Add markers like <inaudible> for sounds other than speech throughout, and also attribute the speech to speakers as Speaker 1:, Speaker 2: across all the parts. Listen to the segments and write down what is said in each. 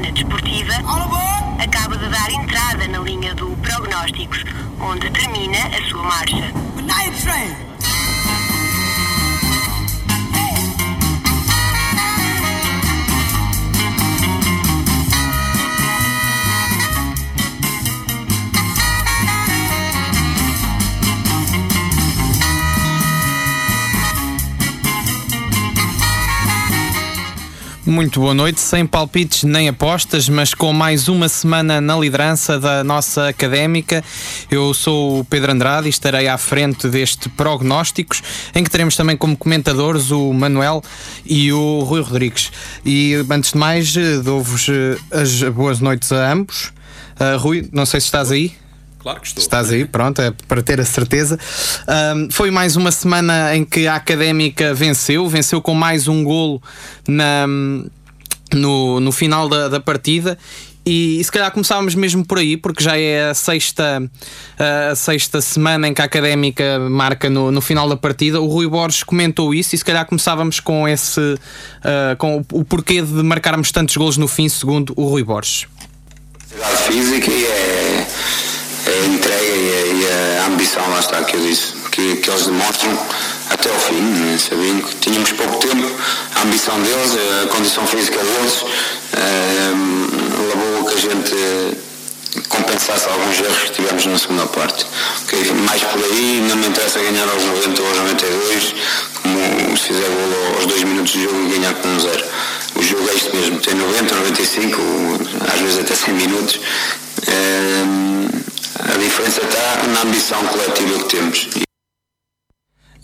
Speaker 1: semana desportiva acaba de dar entrada na linha do Prognósticos, onde termina a sua marcha.
Speaker 2: Muito boa noite, sem palpites nem apostas, mas com mais uma semana na liderança da nossa académica. Eu sou o Pedro Andrade e estarei à frente deste Prognósticos, em que teremos também como comentadores o Manuel e o Rui Rodrigues. E antes de mais, dou-vos eh, as boas noites a ambos. Uh, Rui, não sei se estás aí.
Speaker 3: Claro que estou.
Speaker 2: Estás aí, pronto, é para ter a certeza. Um, foi mais uma semana em que a Académica venceu, venceu com mais um golo na, no, no final da, da partida. E, e, se calhar começávamos mesmo por aí, porque já é a sexta, a sexta semana em que a académica marca no, no final da partida. O Rui Borges comentou isso e se calhar começávamos com esse uh, com o, o porquê de marcarmos tantos golos no fim, segundo o Rui Borges.
Speaker 4: Física e é a entrega e a, e a, ambição, lá está, que eu disse, que, que eles demonstram até ao fim, né? sabendo que tínhamos pouco tempo, a ambição deles, a condição física deles, uh, levou a que a gente compensasse alguns erros que tivemos na segunda parte. Okay? Mais por aí, não me interessa ganhar aos 90 ou aos 92, como se fizer gol aos 2 minutos de jogo e ganhar com um zero. O jogo é isto mesmo, tem 90, 95, às vezes até 100 minutos. A diferença está na ambição coletiva que temos.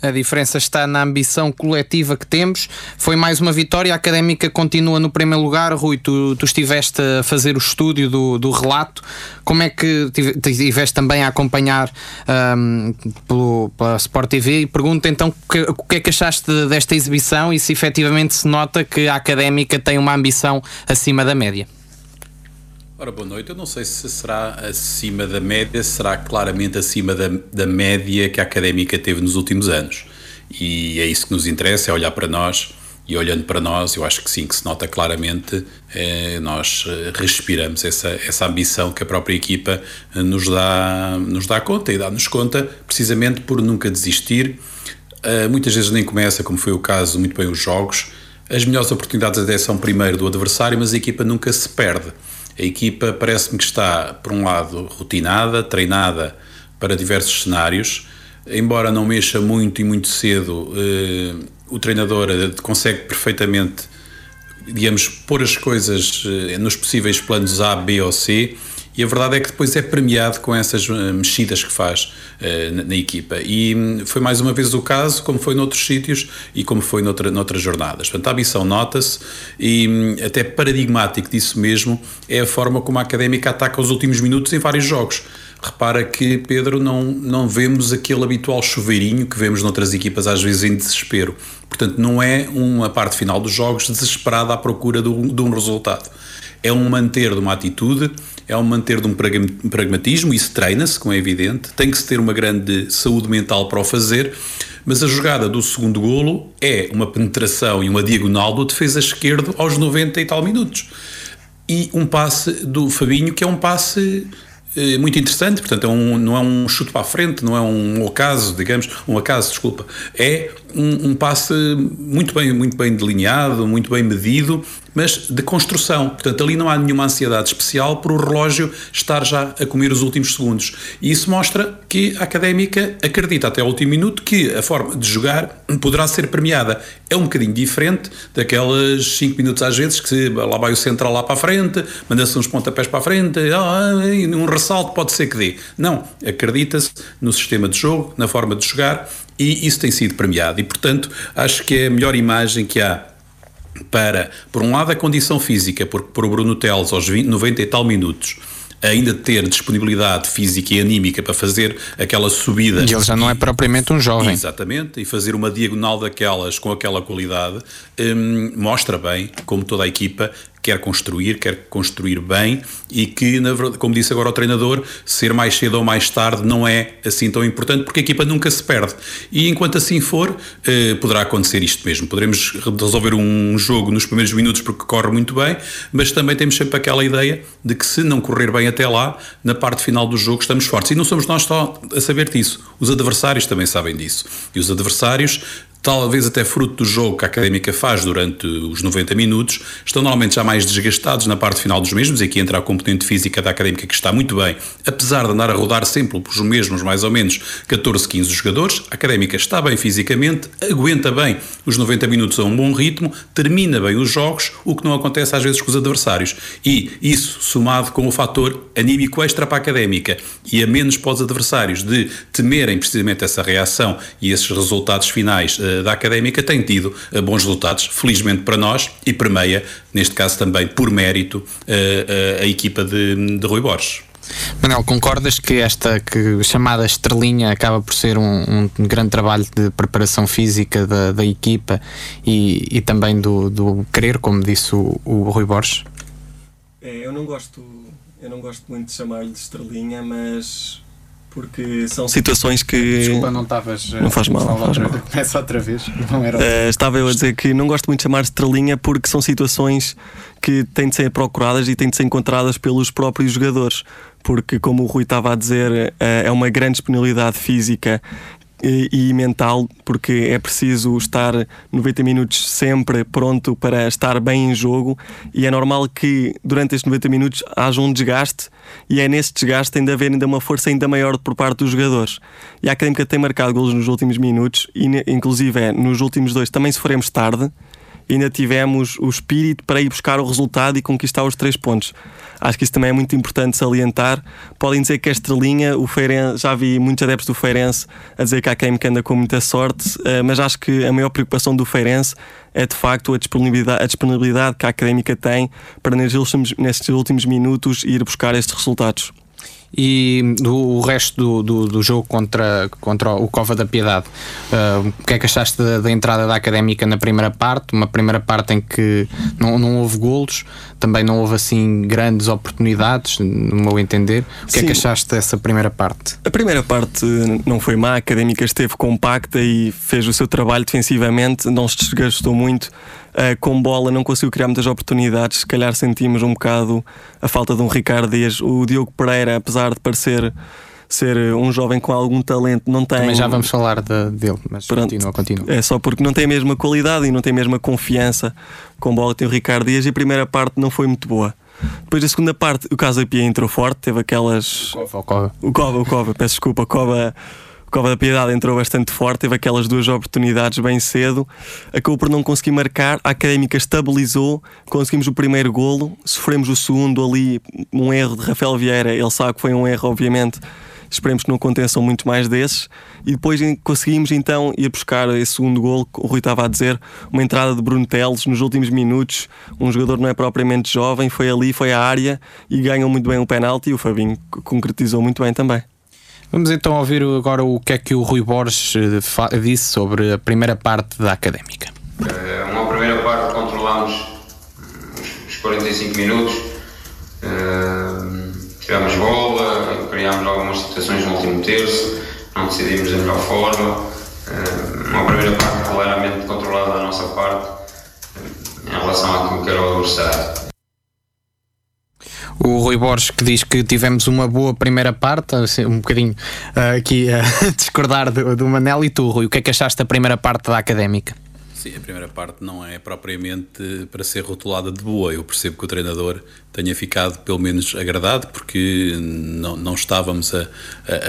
Speaker 2: A diferença está na ambição coletiva que temos. Foi mais uma vitória. A académica continua no primeiro lugar. Rui, tu, tu estiveste a fazer o estúdio do, do relato. Como é que estiveste também a acompanhar um, pelo, pela Sport TV? E pergunto então que, o que é que achaste desta exibição e se efetivamente se nota que a académica tem uma ambição acima da média.
Speaker 3: Ora, boa noite. Eu não sei se será acima da média, será claramente acima da, da média que a académica teve nos últimos anos. E é isso que nos interessa, é olhar para nós. E olhando para nós, eu acho que sim, que se nota claramente, eh, nós eh, respiramos essa, essa ambição que a própria equipa eh, nos dá, nos dá conta e dá-nos conta, precisamente por nunca desistir. Eh, muitas vezes nem começa, como foi o caso, muito bem os jogos. As melhores oportunidades até são primeiro do adversário, mas a equipa nunca se perde. A equipa parece-me que está, por um lado, rotinada, treinada para diversos cenários, embora não mexa muito e muito cedo, eh, o treinador eh, consegue perfeitamente, digamos, pôr as coisas eh, nos possíveis planos A, B ou C e a verdade é que depois é premiado com essas eh, mexidas que faz uh, na, na, equipa. E hum, foi mais uma vez o caso, como foi noutros sítios e como foi noutra, noutras jornadas. Portanto, a ambição nota-se e hum, até paradigmático disso mesmo é a forma como a académica ataca os últimos minutos em vários jogos. Repara que, Pedro, não, não vemos aquele habitual chuveirinho que vemos noutras equipas, às vezes em desespero. Portanto, não é uma parte final dos jogos desesperada à procura de um, de um resultado. É um manter de uma atitude é um manter de um pragmatismo, isso treina-se, como é evidente, tem que se ter uma grande saúde mental para o fazer, mas a jogada do segundo golo é uma penetração e uma diagonal do defesa esquerdo aos 90 e tal minutos. E um passe do Fabinho que é um passe eh, muito interessante, portanto é um, não é um chute para a frente, não é um acaso, digamos, um acaso, desculpa, é um, um passe muito bem, muito bem delineado, muito bem medido mas de construção. Portanto, ali não há nenhuma ansiedade especial por o relógio estar já a comer os últimos segundos. E isso mostra que a académica acredita até ao último minuto que a forma de jogar poderá ser premiada. É um bocadinho diferente daquelas 5 minutos às vezes que lá vai o central lá para a frente, manda-se uns pontapés para a frente, ah, um ressalto pode ser que dê. Não, acredita-se no sistema de jogo, na forma de jogar e isso tem sido premiado. E, portanto, acho que é a melhor imagem que há para, por um lado, a condição física, porque por o Bruno Teles aos 20, 90 e tal minutos ainda ter disponibilidade física e anímica para fazer aquela subida.
Speaker 2: E ele já não é propriamente um jovem.
Speaker 3: Exatamente, e fazer uma diagonal daquelas com aquela qualidade hum, mostra bem, como toda a equipa, quer construir, quer construir bem e que, verdade, como disse agora o treinador, ser mais cedo ou mais tarde não é assim tão importante porque a equipa nunca se perde. E enquanto assim for, eh, poderá acontecer isto mesmo. Poderemos resolver um jogo nos primeiros minutos porque corre muito bem, mas também temos sempre aquela ideia de que se não correr bem até lá, na parte final do jogo estamos fortes. E não somos nós só a saber disso. Os adversários também sabem disso. E os adversários talvez até fruto do jogo que a Académica faz durante os 90 minutos, estão normalmente já mais desgastados na parte final dos mesmos, e aqui entra a componente física da Académica que está muito bem, apesar de andar a rodar sempre pelos mesmos, mais ou menos 14, 15 jogadores, a Académica está bem fisicamente, aguenta bem os 90 minutos a um bom ritmo, termina bem os jogos, o que não acontece às vezes com os adversários. E isso, somado com o fator anímico extra para a Académica e a menos para os adversários de temerem precisamente essa reação e esses resultados finais uh, da académica tem tido uh, bons resultados, felizmente para nós, e permeia, neste caso também por mérito, uh, a equipa de, de Rui Borges.
Speaker 2: Manel, concordas que esta que chamada estrelinha acaba por ser um, um grande trabalho de preparação física da, da equipa e, e também do, do querer, como disse o, o Rui Borges?
Speaker 5: É, eu não gosto eu não gosto muito de chamar-lhe de estrelinha, mas porque são situações que.
Speaker 2: Desculpa, não estavas.
Speaker 5: Não faz mal. Não faz mal.
Speaker 2: Começa <laughs> outra vez. Não era
Speaker 5: uh, estava eu a dizer que não gosto muito de chamar de estrelinha porque são situações que têm de ser procuradas e têm de ser encontradas pelos próprios jogadores. Porque, como o Rui estava a dizer, uh, é uma grande disponibilidade física e, e, mental, porque é preciso estar 90 minutos sempre pronto para estar bem em jogo, e é normal que durante estes 90 minutos haja um desgaste, e é nesse desgaste tem haver ainda uma força ainda maior por parte dos jogadores. E a Académica tem marcado golos nos últimos minutos, e inclusive é, nos últimos dois também sofremos tarde, ainda tivemos o espírito para ir buscar o resultado e conquistar os três pontos. Acho que isso também é muito importante salientar. Podem dizer que a estrelinha, o Feirense, já vi muitos adeptos do Feirense a dizer que há quem anda com muita sorte, eh, mas acho que a maior preocupação do Feirense é de facto a disponibilidade, a disponibilidade que a académica tem para nestes últimos, nestes últimos minutos ir buscar estes resultados
Speaker 2: e do, o resto do, do, do, jogo contra, contra o Cova da Piedade. Uh, o que é que achaste da, da, entrada da Académica na primeira parte? Uma primeira parte em que não, não houve golos, também não houve assim grandes oportunidades, no meu entender. O que Sim. é que achaste dessa primeira parte?
Speaker 5: A primeira parte não foi má, a Académica esteve compacta e fez o seu trabalho defensivamente, não se desgastou muito Uh, com bola não conseguiu criar muitas oportunidades. Se calhar sentimos um bocado a falta de um Ricardo Dias. O Diogo Pereira, apesar de parecer ser um jovem com algum talento, não tem.
Speaker 2: Também já vamos falar de, dele, mas Pronto, continua, continua.
Speaker 5: É só porque não tem a mesma qualidade e não tem a mesma confiança com bola tem o Ricardo Dias e a primeira parte não foi muito boa. Depois da segunda parte, o Casa Pia entrou forte, teve aquelas.
Speaker 2: O Cova, o Cova.
Speaker 5: O Cova, o Cova, peço desculpa, o Cova Cova da Piedade entrou bastante forte, teve aquelas duas oportunidades bem cedo, acabou por não conseguir marcar, a Académica estabilizou, conseguimos o primeiro golo, sofremos o segundo ali, um erro de Rafael Vieira, ele sabe que foi um erro, obviamente, esperemos que não aconteçam muito mais desses, e depois conseguimos então ir buscar esse segundo golo, o Rui estava a dizer, uma entrada de Bruno Teles nos últimos minutos, um jogador não é propriamente jovem, foi ali, foi à área e ganhou muito bem o penalti e o Fabinho concretizou muito bem também.
Speaker 2: Vamos então ouvir agora o que é que o Rui Borges eh, disse sobre a primeira parte da académica.
Speaker 6: Eh, uma primeira parte controlámos os 45 minutos, tivemos bola, criámos algumas situações no último terço, não decidimos da melhor forma. Uma primeira parte claramente controlada da nossa parte em relação àquilo que era o adversário
Speaker 2: o Rui Borges que diz que tivemos uma boa primeira parte, um bocadinho uh, aqui a <laughs> discordar do, do Manel e tu, Rui, o que é que achaste da primeira parte da académica?
Speaker 3: Sim, a primeira parte não é propriamente para ser rotulada de boa. Eu percebo que o treinador tenha ficado pelo menos agradado, porque não, não estávamos a,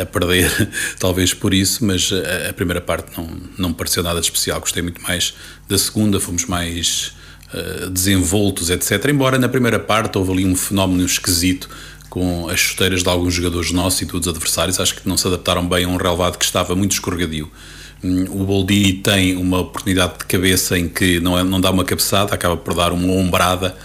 Speaker 3: a, perder, <laughs> talvez por isso, mas a, a, primeira parte não, não me pareceu nada especial. Gostei muito mais da segunda, fomos mais eh, desenvoltos, etc. Embora na primeira parte houve ali um fenómeno esquisito com as chuteiras de alguns jogadores nossos e dos adversários, acho que não se adaptaram bem a um relevado que estava muito escorregadio. Hum, o Boldi tem uma oportunidade de cabeça em que não, é, não dá uma cabeçada, acaba por dar uma ombrada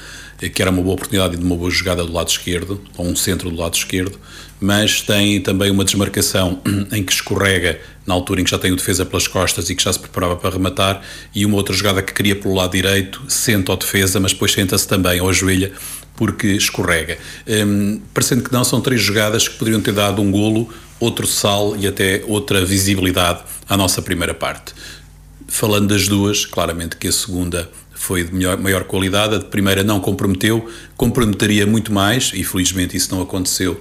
Speaker 3: que era uma boa oportunidade de uma boa jogada do lado esquerdo, ou um centro do lado esquerdo, mas tem também uma desmarcação <clears throat> em que escorrega na altura em que já tem o defesa pelas costas e que já se preparava para rematar, e uma outra jogada que queria pelo lado direito, senta o defesa, mas depois senta-se também ou ajoelha porque escorrega. Um, parecendo que não, são três jogadas que poderiam ter dado um golo, outro sal e até outra visibilidade à nossa primeira parte. Falando das duas, claramente que a segunda foi de melhor, maior qualidade, a de primeira não comprometeu, comprometeria muito mais, e felizmente isso não aconteceu,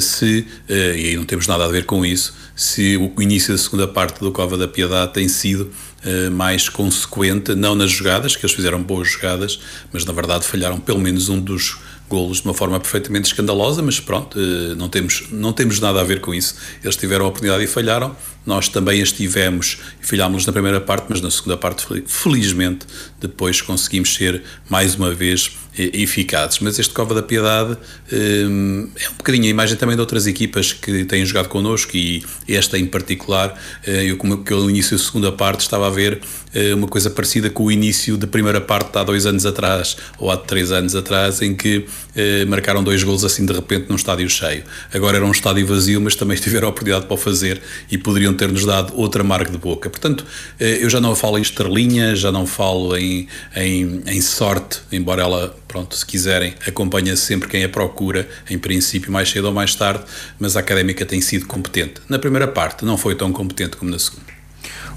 Speaker 3: se, uh, e aí não temos nada a ver com isso, se o início da segunda parte do Cova da Piedade tem sido uh, mais consequente, não nas jogadas, que eles fizeram boas jogadas, mas na verdade falharam pelo menos um dos golos de uma forma perfeitamente escandalosa, mas pronto, não temos, não temos nada a ver com isso. Eles tiveram a oportunidade e falharam, nós também as tivemos e falhámos na primeira parte, mas na segunda parte, felizmente, depois conseguimos ser mais uma vez eficazes. Mas este Cova da Piedade hum, é um bocadinho a imagem também de outras equipas que têm jogado connosco e esta em particular, eh, eu como que no início da segunda parte estava a ver eh, uma coisa parecida com o início da primeira parte há dois anos atrás ou há três anos atrás em que eh, marcaram dois gols assim de repente num estádio cheio. Agora era um estádio vazio, mas também <laughs> tiveram a oportunidade para o fazer e poderiam ter-nos dado outra marca de boca. Portanto, eu já não falo em estrelinha, já não falo em, em, em sorte, embora ela pronto, se quiserem, acompanha sempre quem a procura, em princípio, mais cedo ou mais tarde, mas a académica tem sido competente. Na primeira parte, não foi tão competente como na segunda.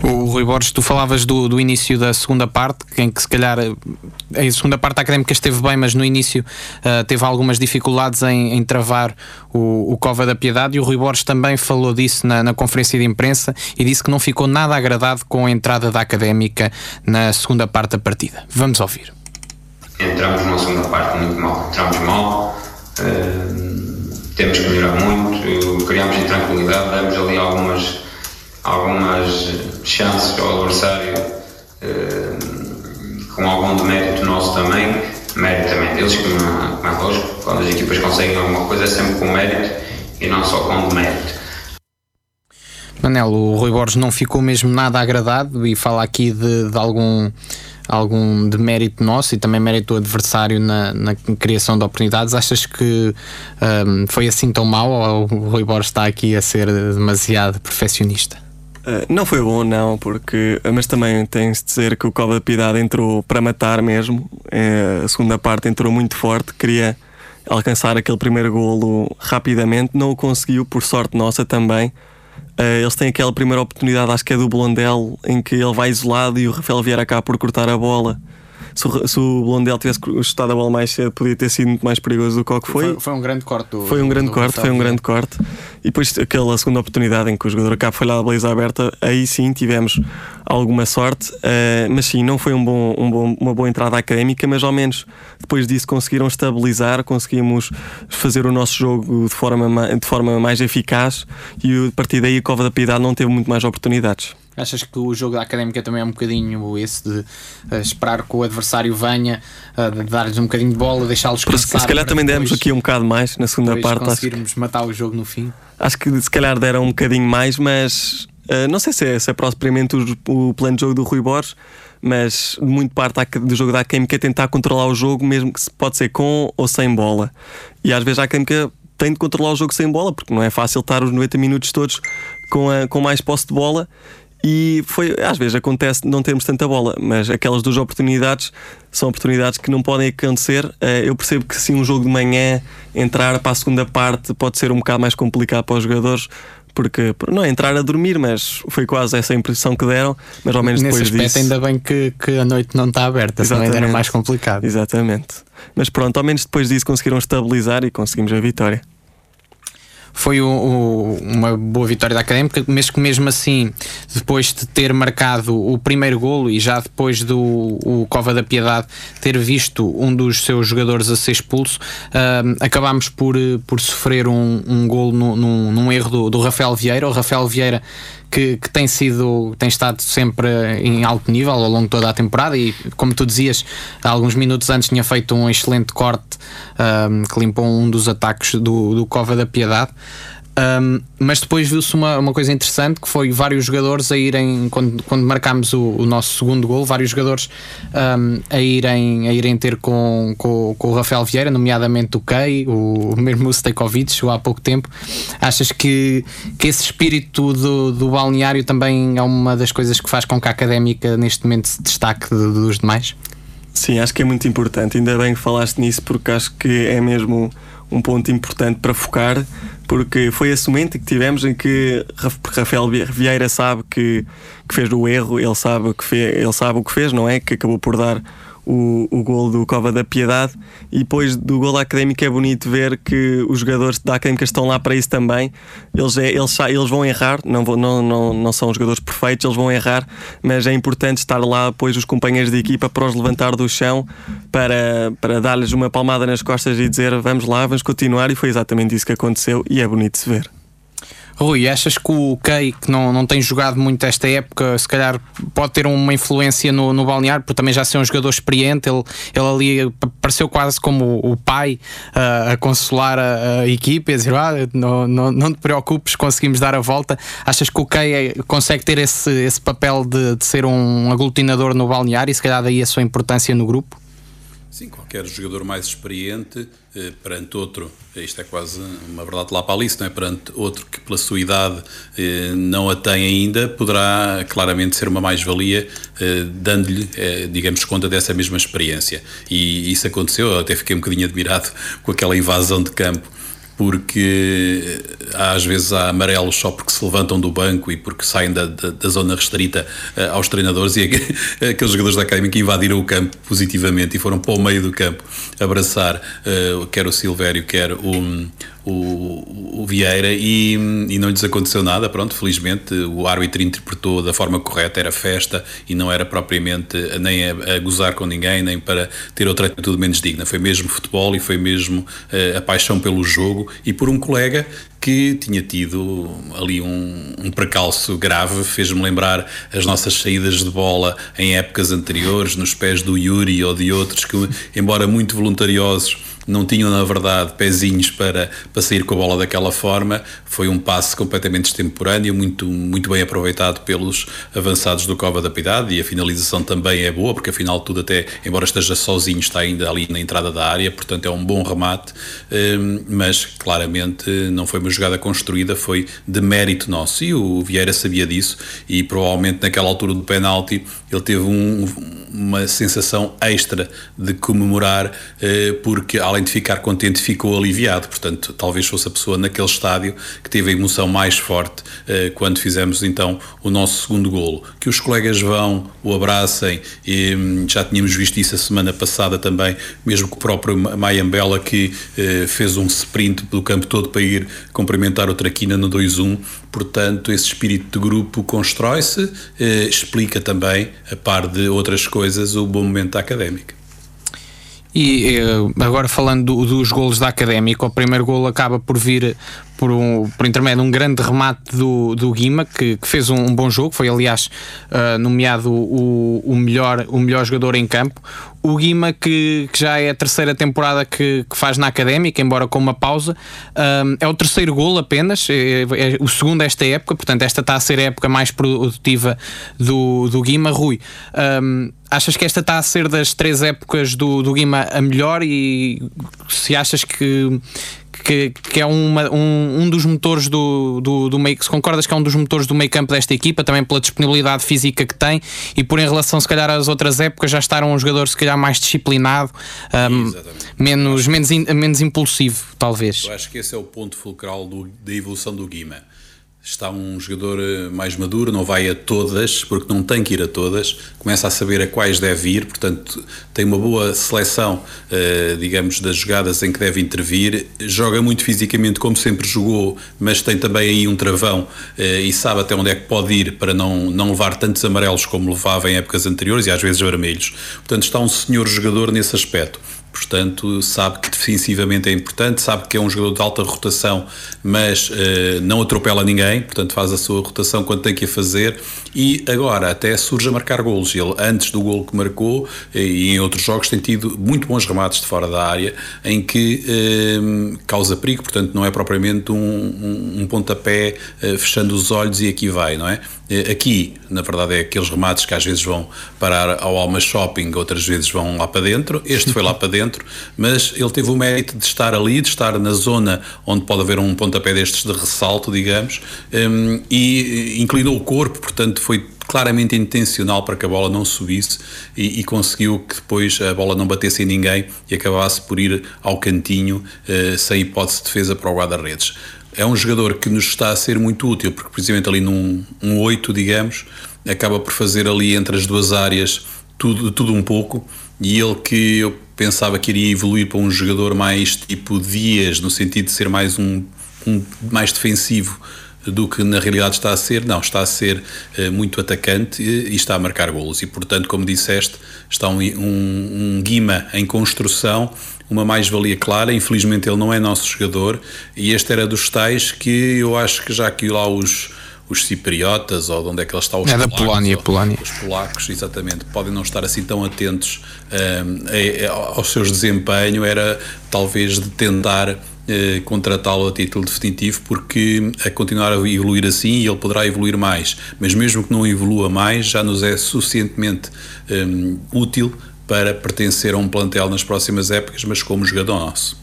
Speaker 2: O Rui Borges, tu falavas do, do início da segunda parte, em que se calhar a segunda parte da académica esteve bem, mas no início uh, teve algumas dificuldades em, em travar o, o, Cova da Piedade. E o Rui Borges também falou disso na, na, conferência de imprensa e disse que não ficou nada agradado com a entrada da académica na segunda parte da partida. Vamos ouvir
Speaker 6: entramos numa segunda parte muito mal. Entramos mal, uh, temos que melhorar muito, criámos intranquilidade, demos ali algumas, algumas chances ao adversário uh, com algum demérito nosso também, mérito também deles, como, como é lógico, quando as equipas conseguem alguma coisa é sempre com mérito e não só com demérito.
Speaker 2: Manel, o Rui Borges não ficou mesmo nada agradado e fala aqui de, de algum algum de mérito nosso e também mérito do adversário na, na criação de oportunidades. Achas que um, foi assim tão mal ou o Rui Borges está aqui a ser demasiado perfeccionista?
Speaker 5: Uh, não foi bom, não, porque. Mas também tem-se de dizer que o Cova da Piedade entrou para matar mesmo. Uh, a segunda parte entrou muito forte, queria alcançar aquele primeiro golo rapidamente, não o conseguiu, por sorte nossa também. Uh, eles têm aquela primeira oportunidade, acho que é do Blondel, em que ele vai isolado e o Rafael vier cá por cortar a bola se o, se o Blondel tivesse chutado a bola mais cedo, podia ter sido muito mais perigoso do que o que foi.
Speaker 2: Foi, foi um grande corte. Do,
Speaker 5: foi um grande corte, foi um grande corte. E depois aquela segunda oportunidade em que o jogador acaba falhar a baliza aberta, aí sim tivemos alguma sorte, uh, mas sim, não foi um bom, um bom, uma boa entrada académica, mas ao menos depois disso conseguiram estabilizar, conseguimos fazer o nosso jogo de forma, de forma mais eficaz e a partir daí a Cova da Piedade não teve muito mais oportunidades.
Speaker 2: Achas que o jogo da académica também é um bocadinho esse de uh, esperar que o adversário venha, uh, dar-lhes um bocadinho de bola, deixá-los cansar?
Speaker 5: Se calhar também demos aqui um bocado mais na segunda parte.
Speaker 2: conseguirmos matar o jogo no fim.
Speaker 5: Acho que se calhar deram um bocadinho mais, mas uh, não sei se é, se é propriamente o, o, plano de jogo do Rui Borges, mas muito parte do jogo da Académica é tentar controlar o jogo, mesmo que pode ser com ou sem bola. E às vezes a Académica tem de controlar o jogo sem bola, porque não é fácil estar os 90 minutos todos com, a, com mais posse de bola e foi, às vezes acontece não termos tanta bola, mas aquelas duas oportunidades são oportunidades que não podem acontecer. Eh, eu percebo que sim, um jogo de manhã, entrar para a segunda parte pode ser um bocado mais complicado para os jogadores, porque não é entrar a dormir, mas foi quase essa impressão que deram, mas ao menos
Speaker 2: Nesse
Speaker 5: depois
Speaker 2: aspecto,
Speaker 5: disso.
Speaker 2: ainda bem que, que a noite não está aberta, senão ainda era mais complicado.
Speaker 5: Exatamente. Mas pronto, ao menos depois disso conseguiram estabilizar e conseguimos a vitória
Speaker 2: foi o, o, uma boa vitória da Académica, mas que mesmo assim, depois de ter marcado o primeiro golo e já depois do o Cova da Piedade ter visto um dos seus jogadores a ser expulso, uh, acabámos por, por sofrer um, um golo no, num, num erro do, do Rafael Vieira. O Rafael Vieira que, que, tem sido tem estado sempre em alto nível ao longo de toda a temporada e como tu dizias alguns minutos antes tinha feito um excelente corte um, que limpou um dos ataques do, do Cova da Piedade Um, mas depois viu-se uma, uma coisa interessante que foi vários jogadores a irem, quando, quando marcámos o, o nosso segundo gol, vários jogadores um, a, irem, a irem ter com, com, com o Rafael Vieira, nomeadamente o Kei, o, mesmo o Stekovic, chegou há pouco tempo. Achas que, que esse espírito do, do balneário também é uma das coisas que faz com que a académica neste momento se destaque dos demais?
Speaker 5: Sim, acho que é muito importante. Ainda bem que falaste nisso, porque acho que é mesmo um ponto importante para focar, porque foi esse momento que tivemos em que Rafael Vieira sabe que, que fez o erro, ele sabe, que fez, ele sabe o que fez, não é? Que acabou por dar o, o gol do Cova da Piedade e depois do gol da Académica é bonito ver que os jogadores da Académica estão lá para isso também. Eles, é, eles, eles vão errar, não, não, não, não são jogadores perfeitos, eles vão errar, mas é importante estar lá depois os companheiros de equipa para os levantar do chão, para, para dar-lhes uma palmada nas costas e dizer vamos lá, vamos continuar e foi exatamente isso que aconteceu e é bonito se ver.
Speaker 2: Rui, achas que o Kei, que não, não tem jogado muito esta época, se calhar pode ter uma influência no, no balneário, porque também já ser um jogador experiente, ele, ele ali pareceu quase como o pai uh, a consolar a, a equipe, a dizer, ah, não, não, não te preocupes, conseguimos dar a volta. Achas que o Kei é, consegue ter esse, esse papel de, de ser um aglutinador no balneário e se calhar daí a sua importância no grupo?
Speaker 3: Sim, qualquer jogador mais experiente eh, perante outro, isto é quase uma verdade lá para Alice, não é? Perante outro que pela sua idade eh, não a tem ainda, poderá claramente ser uma mais-valia, eh, dando-lhe, eh, digamos, conta dessa mesma experiência. E isso aconteceu, eu até fiquei um bocadinho admirado com aquela invasão de campo porque às vezes há amarelos só porque se levantam do banco e porque saem da, da, da zona restrita uh, aos treinadores e <laughs> aqueles jogadores da Académica invadiram o campo positivamente e foram para o meio do campo abraçar uh, quer o Silvério, quer o, o, o Vieira e, e, não lhes aconteceu nada, pronto, felizmente o árbitro interpretou da forma correta, era festa e não era propriamente nem a, a gozar com ninguém, nem para ter outra atitude menos digna, foi mesmo futebol e foi mesmo uh, a paixão pelo jogo e por um colega que tinha tido ali um, um precalço grave, fez-me lembrar as nossas saídas de bola em épocas anteriores, nos pés do Yuri ou de outros que, embora muito voluntariosos, não tinham, na verdade, pezinhos para, para sair com a bola daquela forma. Foi um passe completamente extemporâneo, muito, muito bem aproveitado pelos avançados do Cova da Piedade e a finalização também é boa, porque afinal tudo até, embora esteja sozinho, está ainda ali na entrada da área, portanto é um bom remate, hum, mas claramente não foi uma jogada construída, foi de mérito nosso. E o Vieira sabia disso e provavelmente naquela altura do penalti ele teve um, uma sensação extra de comemorar, eh, porque além de ficar contente, ficou aliviado. Portanto, talvez fosse a pessoa naquele estádio que teve a emoção mais forte eh, quando fizemos então o nosso segundo golo. Que os colegas vão, o abracem, e hum, já tínhamos visto isso a semana passada também, mesmo que o próprio Mayambela que eh, fez um sprint do campo todo para ir cumprimentar o Traquina no 2-1. Portanto, esse espírito de grupo constrói-se, explica também, a par de outras coisas, o bom momento da académica.
Speaker 2: E eh, agora falando do, dos golos da Académica, o primeiro golo acaba por vir por, um, por intermédio de um grande remate do, do Guima, que, que fez um, um, bom jogo, foi aliás uh, nomeado o, o, melhor, o melhor jogador em campo. O Guima, que, que já é a terceira temporada que, que faz na Académica, embora com uma pausa, uh, é o terceiro golo apenas, é, é, o segundo esta época, portanto, esta está a ser a época mais produtiva do, do Guima. Rui, um, achas que esta está a ser das três épocas do, do Guima a melhor e se achas que que, que é uma, um, um dos motores do, do, do meio. Se concordas que é um dos motores do meio campo desta equipa, também pela disponibilidade física que tem e por em relação, se calhar, às outras épocas, já estar um jogador, se calhar, mais disciplinado, um, menos, menos, menos impulsivo, talvez.
Speaker 3: Eu acho que esse é o ponto fulcral do, da evolução do Guima está um jogador eh, mais maduro, não vai a todas, porque não tem que ir a todas, começa a saber a quais deve ir, portanto tem uma boa seleção, eh, digamos, das jogadas em que deve intervir, joga muito fisicamente como sempre jogou, mas tem também aí um travão eh, e sabe até onde é que pode ir para não, não levar tantos amarelos como levava em épocas anteriores e às vezes vermelhos. Portanto está um senhor jogador nesse aspecto portanto sabe que defensivamente é importante, sabe que é um jogador de alta rotação, mas uh, não atropela ninguém, portanto faz a sua rotação quando tem que a fazer e agora até surge a marcar golos. Ele antes do gol que marcou e em outros jogos tem tido muito bons remates de fora da área em que uh, causa perigo, portanto não é propriamente um, um, um pontapé fechando os olhos e aqui vai, não é? Aqui, na verdade, é aqueles remates que às vezes vão parar ao Alma Shopping, outras vezes vão lá para dentro. Este foi lá para dentro, mas ele teve o mérito de estar ali, de estar na zona onde pode haver um pontapé destes de ressalto, digamos, um, e inclinou o corpo, portanto, foi claramente intencional para que a bola não subisse e, e, conseguiu que depois a bola não batesse em ninguém e acabasse por ir ao cantinho uh, sem hipótese de defesa para o guarda-redes. É um jogador que nos está a ser muito útil, porque precisamente ali num um 8, digamos, acaba por fazer ali entre as duas áreas tudo, tudo um pouco, e ele que eu pensava que iria evoluir para um jogador mais tipo Dias, no sentido de ser mais um, um mais defensivo do que na realidade está a ser, não, está a ser uh, muito atacante e, e, está a marcar golos. E portanto, como disseste, está um, um, um Guima em construção uma mais-valia clara. Infelizmente, ele não é nosso jogador. E este era dos tais que eu acho que já que lá os os cipriotas ou de onde é que ele está os
Speaker 2: é polacos, da Polónia, Polónia.
Speaker 3: os polacos exatamente podem não estar assim tão atentos um, a, ao seu desempenho era talvez de tentar uh, contratá-lo a título definitivo porque a continuar a evoluir assim ele poderá evoluir mais mas mesmo que não evolua mais já nos é suficientemente um, útil para pertencer a um plantel nas próximas épocas, mas como jogador nosso.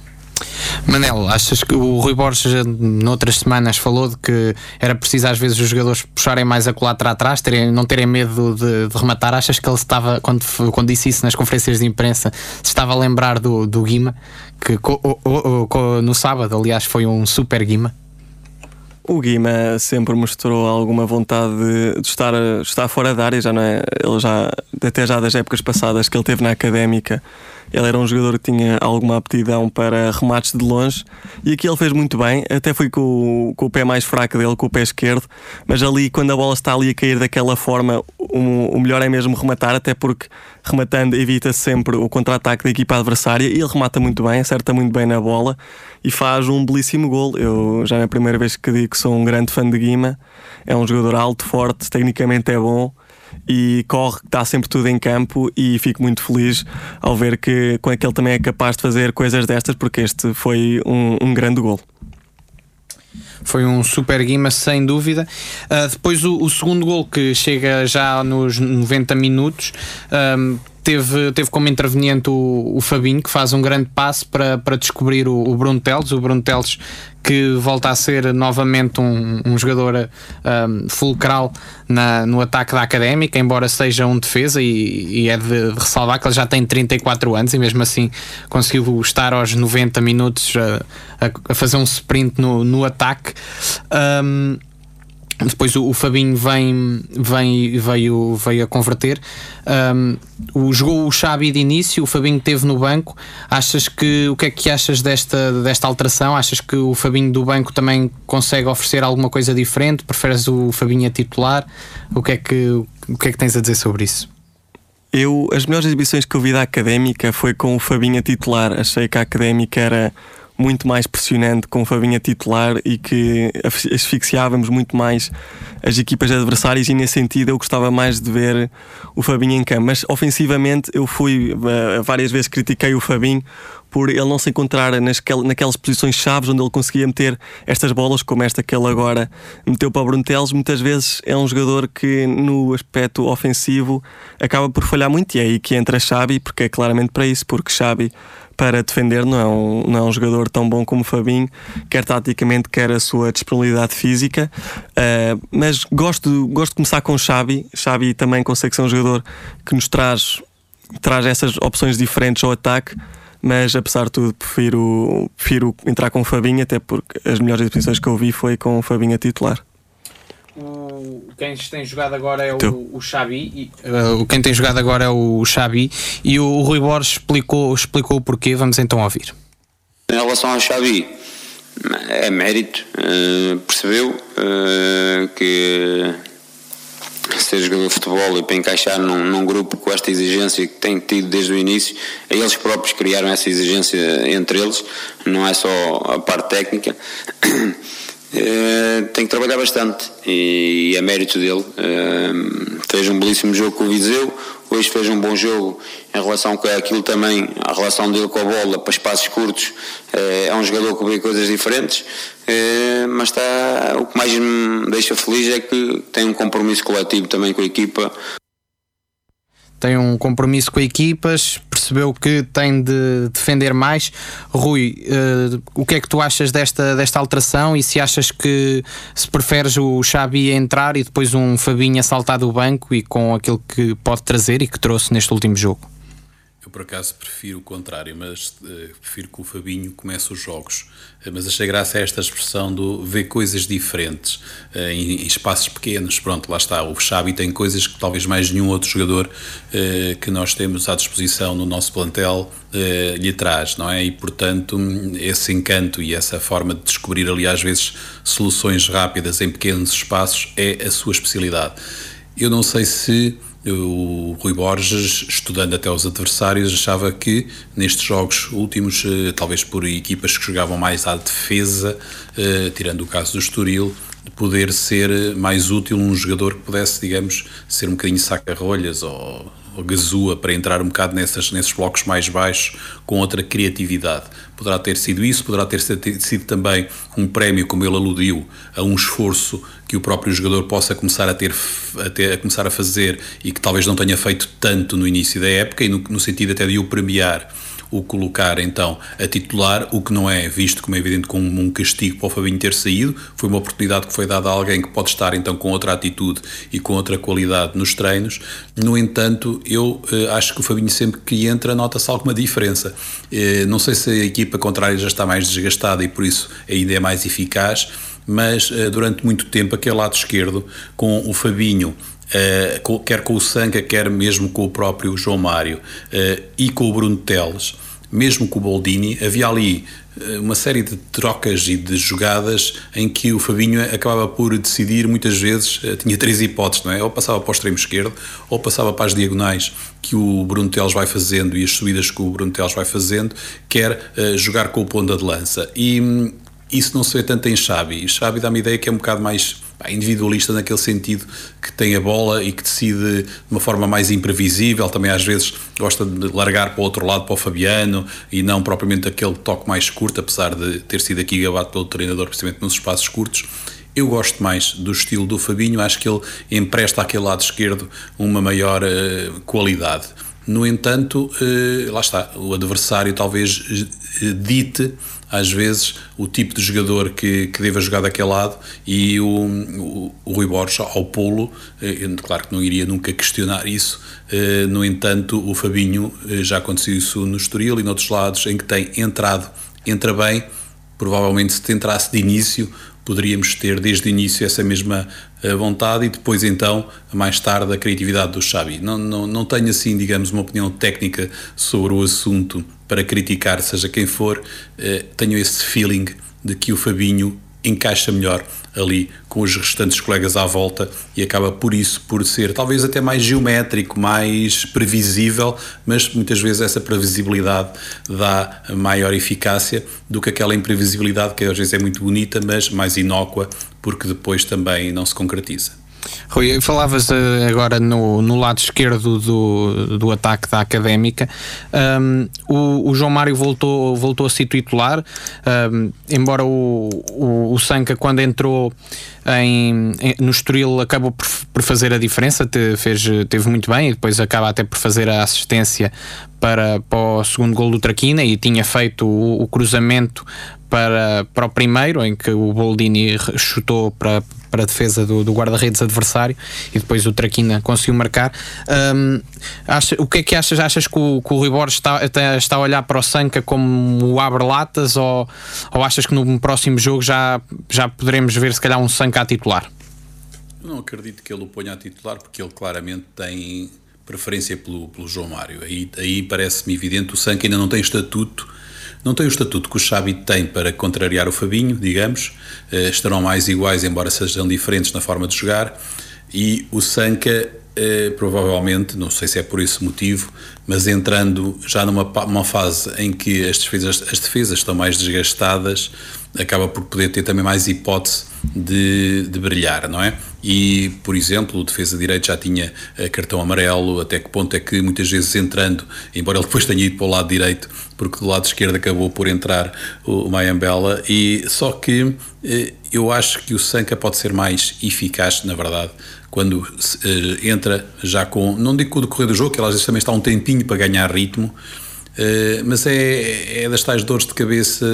Speaker 2: Manel, achas que o Rui Borges noutras semanas falou de que era preciso às vezes os jogadores puxarem mais a colatra atrás, terem, não terem medo de, de, rematar? Achas que ele estava, quando, quando disse isso nas conferências de imprensa, se estava a lembrar do, do Guima, que co, o, o, no sábado, aliás, foi um super Guima?
Speaker 5: O Guima sempre mostrou alguma vontade de, de estar, estar fora da área, já não é? Ele já, até já das épocas passadas que ele teve na académica, ele era um jogador que tinha alguma aptidão para remates de longe e aqui ele fez muito bem, até foi com, com o pé mais fraco dele, com o pé esquerdo, mas ali quando a bola está ali a cair daquela forma, o, o melhor é mesmo rematar, até porque rematando evita sempre o contra-ataque da equipa adversária e ele remata muito bem, acerta muito bem na bola e faz um belíssimo gol. Eu já é a primeira vez que digo que sou um grande fã de Guima, é um jogador alto, forte, tecnicamente é bom e corre, dá sempre tudo em campo e fico muito feliz ao ver que, que ele também é capaz de fazer coisas destas, porque este foi um, um grande gol.
Speaker 2: Foi um super Guima, sem dúvida. Uh, depois, o, o, segundo gol que chega já nos 90 minutos. Um, teve, teve como interveniente o, o Fabinho, que faz um grande passo para, para descobrir o, o Bruno Teles, o Bruno Teles que volta a ser novamente um, um jogador um, fulcral na, no ataque da Académica, embora seja um defesa e, e é de, de, ressalvar que ele já tem 34 anos e mesmo assim conseguiu estar aos 90 minutos a, a, a fazer um sprint no, no ataque. Um, depois o, o, Fabinho vem, vem, veio, veio a converter. Um, o, jogou o Xabi de início, o Fabinho teve no banco. Achas que o que é que achas desta, desta alteração? Achas que o Fabinho do banco também consegue oferecer alguma coisa diferente? Preferes o Fabinho a titular? O que é que, o que, é que tens a dizer sobre isso?
Speaker 5: Eu, as melhores exibições que eu vi da académica foi com o Fabinho a titular. Achei que a académica era muito mais pressionante com o Fabinho titular e que asfixiávamos muito mais as equipas adversárias e nesse sentido eu gostava mais de ver o Fabinho em campo. Mas ofensivamente eu fui, eh, várias vezes critiquei o Fabinho por ele não se encontrar naquelas posições chaves onde ele conseguia meter estas bolas, como esta que ele agora meteu para o Bruno Teles, muitas vezes é um jogador que no aspecto ofensivo acaba por falhar muito e é aí que entra Xabi, porque é claramente para isso, porque Xabi para defender, não é um, não é um jogador tão bom como Fabinho, quer taticamente, quer a sua disponibilidade física. Uh, mas gosto, gosto de começar com Xabi. Xabi também consegue ser um jogador que nos traz, traz essas opções diferentes ao ataque. Mas apesar de tudo, prefiro, prefiro entrar com o Fabinho, até porque as melhores exibições que eu vi foi com o Fabinho a titular
Speaker 2: o, quem tem jogado agora é o, o Xabi. E, uh, quem tem jogado agora é o Xabi e o Rui Borges explicou, explicou o porquê. Vamos então ouvir.
Speaker 4: Em relação ao Xabi, é mérito. Uh, percebeu uh, que ser jogador de futebol e para encaixar num, num, grupo com esta exigência que tem tido desde o início, eles próprios criaram essa exigência entre eles, não é só a parte técnica. Uh, tem que trabalhar bastante e, é mérito dele. Uh, fez um belíssimo jogo com o Viseu, hoje fez um bom jogo em relação com aquilo também, a relação dele com a bola para espaços curtos. Uh, é um jogador que vê coisas diferentes, mas está, o que mais me deixa feliz é que tem um compromisso coletivo também com a equipa
Speaker 2: tem um compromisso com equipas, percebeu que tem de defender mais. Rui, uh, o que é que tu achas desta, desta alteração e se achas que se preferes o Xabi a entrar e depois um Fabinho a saltar do banco e com aquilo que pode trazer e que trouxe neste último jogo?
Speaker 3: Eu por acaso prefiro o contrário, mas uh, prefiro que o Fabinho comece os jogos. Uh, mas achei graça a esta expressão do ver coisas diferentes uh, em, em, espaços pequenos. Pronto, lá está. O Xabi tem coisas que talvez mais nenhum outro jogador que nós temos à disposição no nosso plantel lhe traz, não é? E portanto, esse encanto e essa forma de descobrir ali às vezes soluções rápidas em pequenos espaços é a sua especialidade. Eu não sei se o Rui Borges, estudando até os adversários, achava que nestes jogos últimos, eh, talvez por equipas que jogavam mais à defesa, eh, tirando o caso do Estoril, poder ser mais útil um jogador que pudesse, digamos, ser um bocadinho saca-rolhas ou gazua para entrar um bocado nessas, nesses blocos mais baixos com outra criatividade. Poderá ter sido isso, poderá ter sido também um prémio, como ele aludiu, a um esforço que o próprio jogador possa começar a ter, a, ter, a começar a fazer e que talvez não tenha feito tanto no início da época e no, no sentido até de o premiar o colocar então a titular, o que não é visto como é evidente como um castigo para o Fabinho ter saído, foi uma oportunidade que foi dada a alguém que pode estar então com outra atitude e com outra qualidade nos treinos. No entanto, eu eh, acho que o Fabinho sempre que entra nota-se alguma diferença. Eh, não sei se a equipa contrária já está mais desgastada e por isso ainda é mais eficaz, mas eh, durante muito tempo aquele lado esquerdo com o Fabinho Uh, quer com o Sanca, quer mesmo com o próprio João Mário uh, e com o Bruno Teles, mesmo com o Boldini, havia ali uh, uma série de trocas e de jogadas em que o Fabinho acabava por decidir, muitas vezes, tinha três hipóteses, não é? Ou passava para o extremo esquerdo, ou passava para as diagonais que o Bruno Teles vai fazendo e as subidas que o Bruno Teles vai fazendo, quer jogar com o ponta de lança. E hum, isso não se vê tanto em Xabi. Xabi dá-me a ideia que é um bocado mais individualista naquele sentido que tem a bola e que decide de uma forma mais imprevisível, também às vezes gosta de largar para o outro lado para o Fabiano e não propriamente aquele toque mais curto, apesar de ter sido aqui gabado pelo treinador, precisamente nos espaços curtos. Eu gosto mais do estilo do Fabinho, acho que ele empresta àquele lado esquerdo uma maior uh, qualidade. No entanto, uh, lá está, o adversário talvez uh, dite às vezes o tipo de jogador que, que deva jogar daquele lado e o, o, o Rui Borges ao polo, eh, claro que não iria nunca questionar isso, eh, no entanto o Fabinho eh, já aconteceu isso no Estoril e noutros lados em que tem entrado, entra bem, provavelmente se entrasse de início poderíamos ter desde o início essa mesma vontade e depois então, mais tarde, a criatividade do Xavi. Não, não, não tenho assim, digamos, uma opinião técnica sobre o assunto para criticar, seja quem for, eh, tenho esse feeling de que o Fabinho encaixa melhor ali com os restantes colegas à volta e acaba por isso por ser talvez até mais geométrico, mais previsível, mas muitas vezes essa previsibilidade dá maior eficácia do que aquela imprevisibilidade que às vezes é muito bonita, mas mais inócua porque depois também não se concretiza.
Speaker 2: Rui, falavas eh, agora no, no lado esquerdo do, do ataque da Académica. Um, o, o, João Mário voltou, voltou a ser titular, um, embora o, o, o Sanca, quando entrou em, em, no Estoril, acabou por, por fazer a diferença, te, fez, teve muito bem e depois acaba até por fazer a assistência para, para o segundo gol do Traquina e tinha feito o, o cruzamento para, para o primeiro, em que o Boldini chutou para, para a defesa do, do guarda-redes adversário e depois o Traquina conseguiu marcar. Um, acha, o que é que achas? Achas que o, que o está, está a olhar para o Sanca como o abre-latas ou, ou achas que no próximo jogo já, já poderemos ver se calhar um Sanca a titular?
Speaker 3: Não acredito que ele o ponha a titular porque ele claramente tem preferência pelo, pelo João Mário. Aí, aí parece-me evidente, o Sanca ainda não tem estatuto não tem o estatuto que o Xabi tem para contrariar o Fabinho, digamos, uh, estarão mais iguais, embora sejam diferentes na forma de jogar. E o Sanca, eh, provavelmente, não sei se é por esse motivo, mas entrando já numa uma fase em que as defesas, as defesas estão mais desgastadas, acaba por poder ter também mais hipótese de, de brilhar, não é? E, por exemplo, o defesa direito já tinha eh, cartão amarelo, até que ponto é que muitas vezes entrando, embora ele depois tenha ido para o lado direito, porque do lado esquerdo acabou por entrar o Mayambela, e só que eh, eu acho que o Sanca pode ser mais eficaz, na verdade, quando eh, entra já com, não digo com o decorrer do jogo, que ela às vezes também está um tempinho para ganhar ritmo, mas é, é das tais dores de cabeça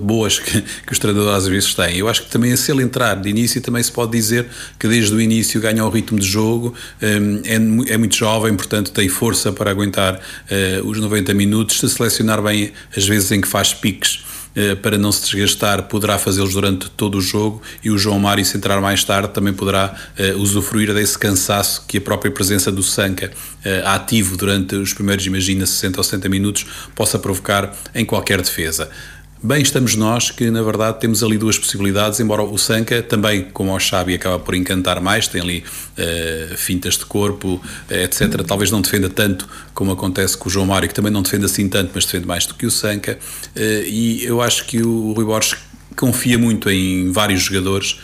Speaker 3: boas que, que os treinadores às vezes têm. Eu acho que também, se ele entrar de início, também se pode dizer que desde o início ganha o ritmo de jogo, um, é, é, muito jovem, portanto tem força para aguentar uh, os 90 minutos. Se selecionar bem as vezes em que faz piques eh, para não se desgastar, poderá fazê-los durante todo o jogo e o João Mário, se entrar mais tarde, também poderá uh, usufruir desse cansaço que a própria presença do Sanca uh, ativo durante os primeiros, imagina, 60 ou 70 minutos, possa provocar em qualquer defesa. Bem estamos nós que, na verdade, temos ali duas possibilidades, embora o Sanca também, como o Xabi, acaba por encantar mais, tem ali uh, fintas de corpo, uh, etc. Talvez não defenda tanto como acontece com o João Mário, que também não defende assim tanto, mas defende mais do que o Sanca. Uh, e eu acho que o Rui Borges confia muito em vários jogadores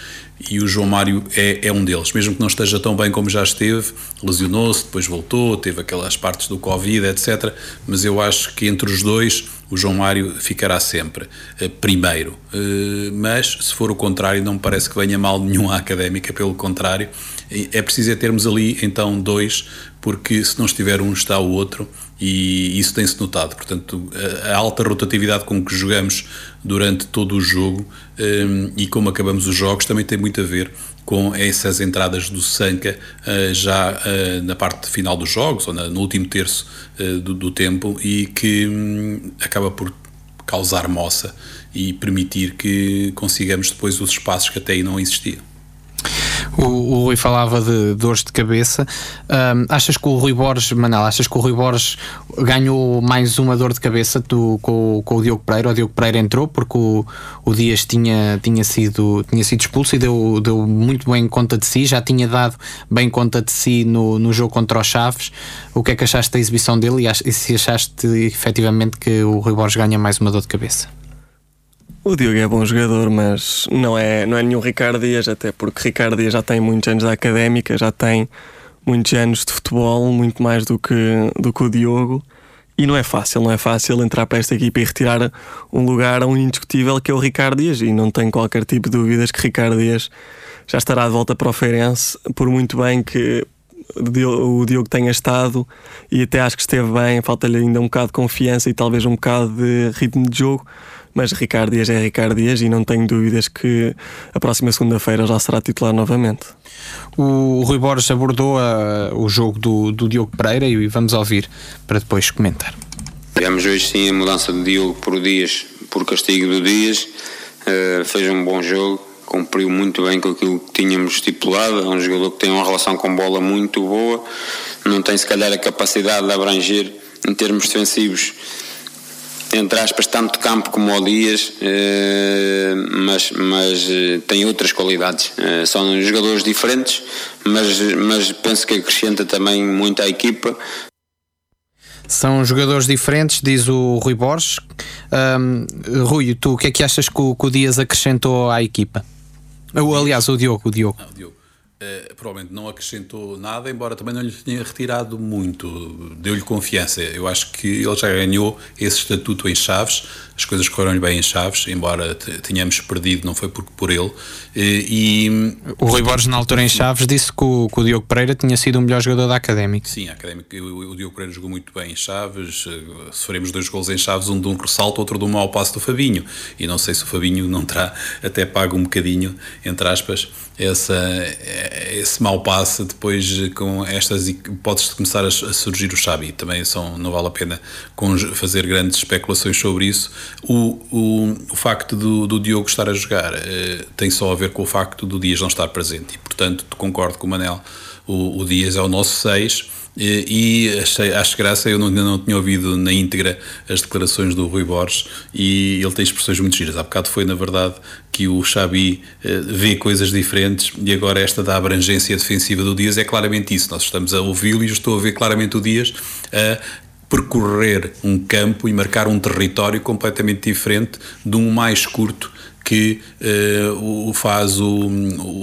Speaker 3: e o João Mário é, é um deles, mesmo que não esteja tão bem como já esteve, lesionou-se, depois voltou, teve aquelas partes do Covid, etc. Mas eu acho que entre os dois o João Mário ficará sempre uh, primeiro. Uh, mas, se for o contrário, não me parece que venha mal nenhum à académica, pelo contrário. É preciso é termos ali, então, dois, porque se não estiver um, está o outro, e isso tem-se notado. Portanto, a, alta rotatividade com que jogamos durante todo o jogo eh, e como acabamos os jogos também tem muito a ver com essas entradas do Sanca uh, já uh, na parte final dos jogos ou no último terço uh, do, tempo e que um, acaba por causar moça e permitir que consigamos depois os espaços que até aí não existiam.
Speaker 2: O, o Rui falava de dores de cabeça. Um, achas que o Rui Borges, Manel, achas que o Rui Borges ganhou mais uma dor de cabeça do, com, com o Diogo Pereira? O Diogo Pereira entrou porque o, o Dias tinha, tinha, sido, tinha sido expulso e deu, deu muito bem conta de si, já tinha dado bem conta de si no, no jogo contra os Chaves. O que é que achaste da exibição dele e, e se achaste efetivamente que o Rui Borges ganha mais uma dor de cabeça?
Speaker 5: O Diogo é bom jogador, mas não é, não é nenhum Ricardo Dias, até porque Ricardo Dias já tem muitos anos da académica, já tem muitos anos de futebol, muito mais do que, do que o Diogo. E não é fácil, não é fácil entrar para esta equipa e retirar um lugar a um indiscutível que é o Ricardo Dias. E não tenho qualquer tipo de dúvidas que Ricardo Dias já estará de volta para o Feirense, por muito bem que o Diogo tenha estado e até acho que esteve bem, falta-lhe ainda um bocado de confiança e talvez um bocado de ritmo de jogo mas Ricardo Dias é Ricardo Dias e não tenho dúvidas que a próxima segunda-feira já será titular novamente.
Speaker 2: O Rui Borges abordou uh, o jogo do, do Diogo Pereira e vamos ouvir para depois comentar.
Speaker 4: Tivemos hoje sim a mudança de Diogo por Dias, por castigo do Dias, uh, fez um bom jogo, cumpriu muito bem com aquilo que tínhamos estipulado. É um jogador que tem uma relação com bola muito boa, não tem se calhar a capacidade de abranger em termos defensivos entre aspas, tanto campo como o Dias, eh, mas, mas eh, tem outras qualidades. Eh, são jogadores diferentes, mas, mas penso que acrescenta também muito à equipa.
Speaker 2: São jogadores diferentes, diz o Rui Borges. Um, Rui, tu o que é que achas que o, que o Dias acrescentou à equipa? Aliás, o Diogo. O Diogo. Não, o Diogo.
Speaker 3: Uh, provavelmente não acrescentou nada, embora também não lhe tenha retirado muito, deu-lhe confiança. Eu acho que ele já ganhou esse estatuto em Chaves, as coisas correram-lhe bem em Chaves, embora tenhamos perdido, não foi por, por ele. E,
Speaker 2: o Rui Borges, na altura em Chaves, disse que o, que o Diogo Pereira tinha sido o melhor jogador da Académica.
Speaker 3: Sim, a Académica, o, o Diogo Pereira jogou muito bem em Chaves. Sofremos dois gols em Chaves, um de um ressalto, outro de um mau passo do Fabinho. E não sei se o Fabinho não terá até pago um bocadinho, entre aspas, essa, esse mau passe depois com estas pode começar a, surgir o Xabi. Também são, não vale a pena fazer grandes especulações sobre isso. O, o, o facto do, do Diogo estar a jogar eh, tem só a ver com o facto do Dias não estar presente. E portanto concordo com o Manel o, o Dias é o nosso 6 e, achei, acho graça, eu não, não tinha ouvido na íntegra as declarações do Rui Borges e ele tem expressões muito giras. Há bocado foi, na verdade, que o Xabi uh, vê coisas diferentes e agora esta da abrangência defensiva do Dias é claramente isso. Nós estamos a ouvi-lo e estou a ver claramente o Dias a percorrer um campo e marcar um território completamente diferente de um mais curto que uh, o faz o,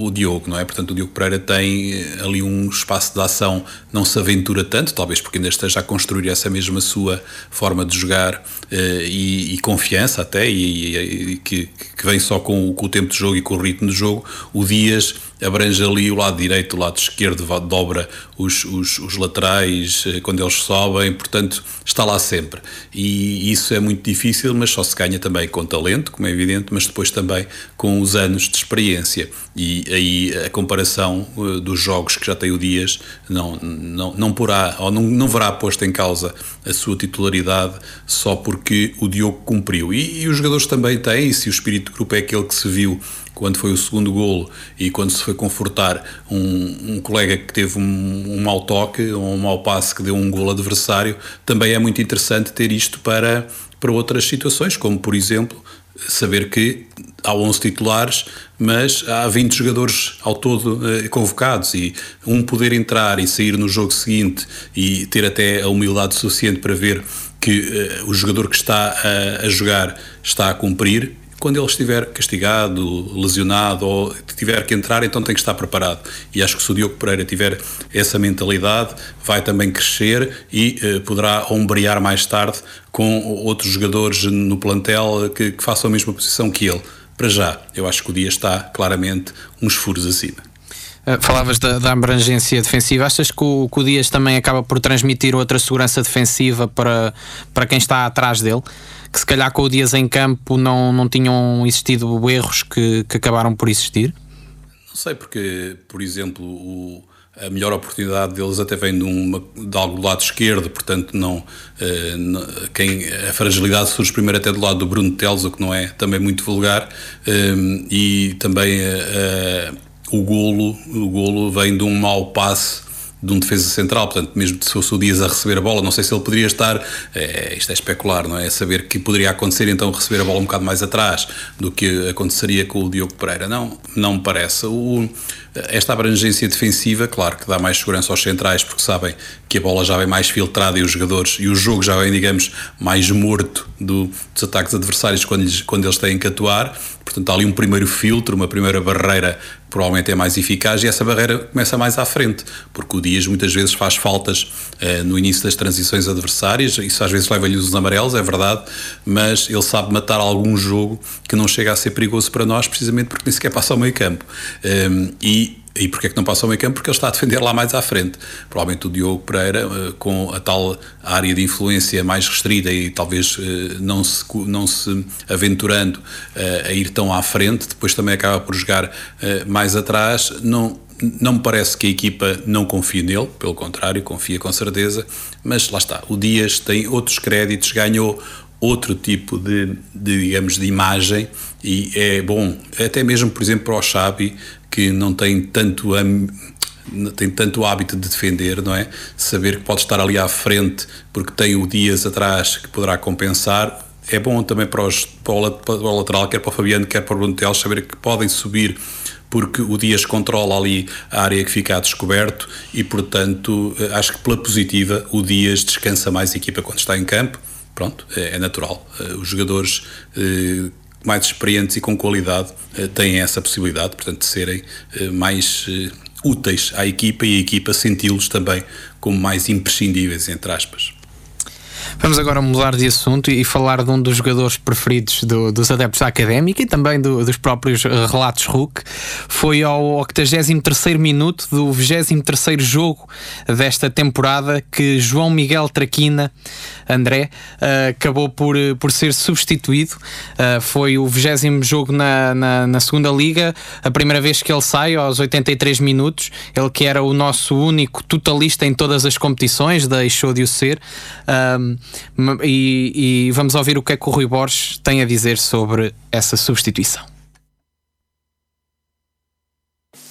Speaker 3: o Diogo, não é? Portanto, o Diogo Pereira tem eh, ali um espaço de ação, não se aventura tanto, talvez porque ainda esteja a construir essa mesma sua forma de jogar uh, e, e, confiança até, e, e, que, que, vem só com, com, o tempo de jogo e com o ritmo de jogo. O Dias abrange ali o lado direito, o lado esquerdo, dobra os, os, os laterais quando eles sobem, portanto, está lá sempre. E isso é muito difícil, mas só se ganha também com talento, como é evidente, mas depois também com os anos de experiência. E aí a comparação uh, dos jogos que já tem o Dias não, não, não porá, ou não, não verá posto em causa a sua titularidade só porque o Diogo cumpriu. E, e os jogadores também têm, e se o espírito de grupo é aquele que se viu quando foi o segundo golo e quando se foi confortar um, um colega que teve um, um mau toque ou um mau passe que deu um golo adversário, também é muito interessante ter isto para, para outras situações, como por exemplo saber que há 11 titulares, mas há 20 jogadores ao todo eh, convocados e um poder entrar e sair no jogo seguinte e ter até a humildade suficiente para ver que eh, o jogador que está a, a jogar está a cumprir quando ele estiver castigado, lesionado ou tiver que entrar, então tem que estar preparado. E acho que se o Diogo Pereira tiver essa mentalidade, vai também crescer e eh, poderá ombrear mais tarde com outros jogadores no plantel que, que façam a mesma posição que ele. Para já, eu acho que o dia está claramente uns furos acima.
Speaker 2: Uh, falavas da, da, abrangência defensiva. Achas que o, que o Dias também acaba por transmitir outra segurança defensiva para, para quem está atrás dele? Que se calhar com o Dias em campo não, não tinham existido erros que, que acabaram por existir?
Speaker 3: Não sei, porque, por exemplo, o, a melhor oportunidade deles até vem de, uma, de algo do lado esquerdo, portanto não, eh, quem, a fragilidade surge primeiro até do lado do Bruno Teles, o que não é também muito vulgar, eh, e também eh, o golo, o golo vem de um mau passe de um defesa central, portanto, mesmo se fosse o Dias a receber a bola, não sei se ele poderia estar, é, isto é especular, não é? Saber que poderia acontecer então receber a bola um bocado mais atrás do que aconteceria com o Diogo Pereira. Não, não me parece. O, esta abrangência defensiva, claro que dá mais segurança aos centrais, porque sabem que a bola já vem mais filtrada e os jogadores, e o jogo já vem, digamos, mais morto do, dos ataques adversários quando eles, quando eles têm que atuar. Portanto, há ali um primeiro filtro, uma primeira barreira provavelmente é mais eficaz e essa barreira começa mais à frente, porque o Dias muitas vezes faz faltas eh, no início das transições adversárias, isso às vezes leva-lhe os amarelos, é verdade, mas ele sabe matar algum jogo que não chega a ser perigoso para nós, precisamente porque nem sequer passa ao meio campo. Um, ehm, e e porquê é que não passa ao meio campo? Porque ele está a defender lá mais à frente. Provavelmente o Diogo Pereira, eh, com a tal área de influência mais restrita e talvez eh, não se, não se aventurando eh, a ir tão à frente, depois também acaba por jogar mais atrás. Não, não me parece que a equipa não confie nele, pelo contrário, confia com certeza, mas lá está, o Dias tem outros créditos, ganhou outro tipo de, de, digamos, de imagem e é bom, até mesmo, por exemplo, para o Xabi, que não tem tanto tem tanto hábito de defender, não é? Saber que pode estar ali à frente porque tem o Dias atrás que poderá compensar. É bom também para, os, para, o, para o lateral, quer para o Fabiano, quer para o Bruno saber que podem subir porque o Dias controla ali a área que fica a descoberto e, portanto, acho que pela positiva o Dias descansa mais a equipa quando está em campo. Pronto, é, é natural. Eh, os jogadores eh, mais experientes e com qualidade eh, têm essa possibilidade, portanto, de serem eh, mais eh, úteis à equipa e a equipa senti-los também como mais imprescindíveis, entre aspas.
Speaker 2: Vamos agora mudar de assunto e falar de um dos jogadores preferidos do, dos adeptos da académica e também do, dos próprios relatos RUC. Foi ao 83 minuto do 23 jogo desta temporada que João Miguel Traquina, André, uh, acabou por, por ser substituído. Foi o 20 jogo na, na, na, segunda Liga, a primeira vez que ele sai aos 83 minutos. Ele que era o nosso único totalista em todas as competições, deixou de o ser. Uh, e, e vamos ouvir o que é que o Rui Borges tem a dizer sobre essa substituição.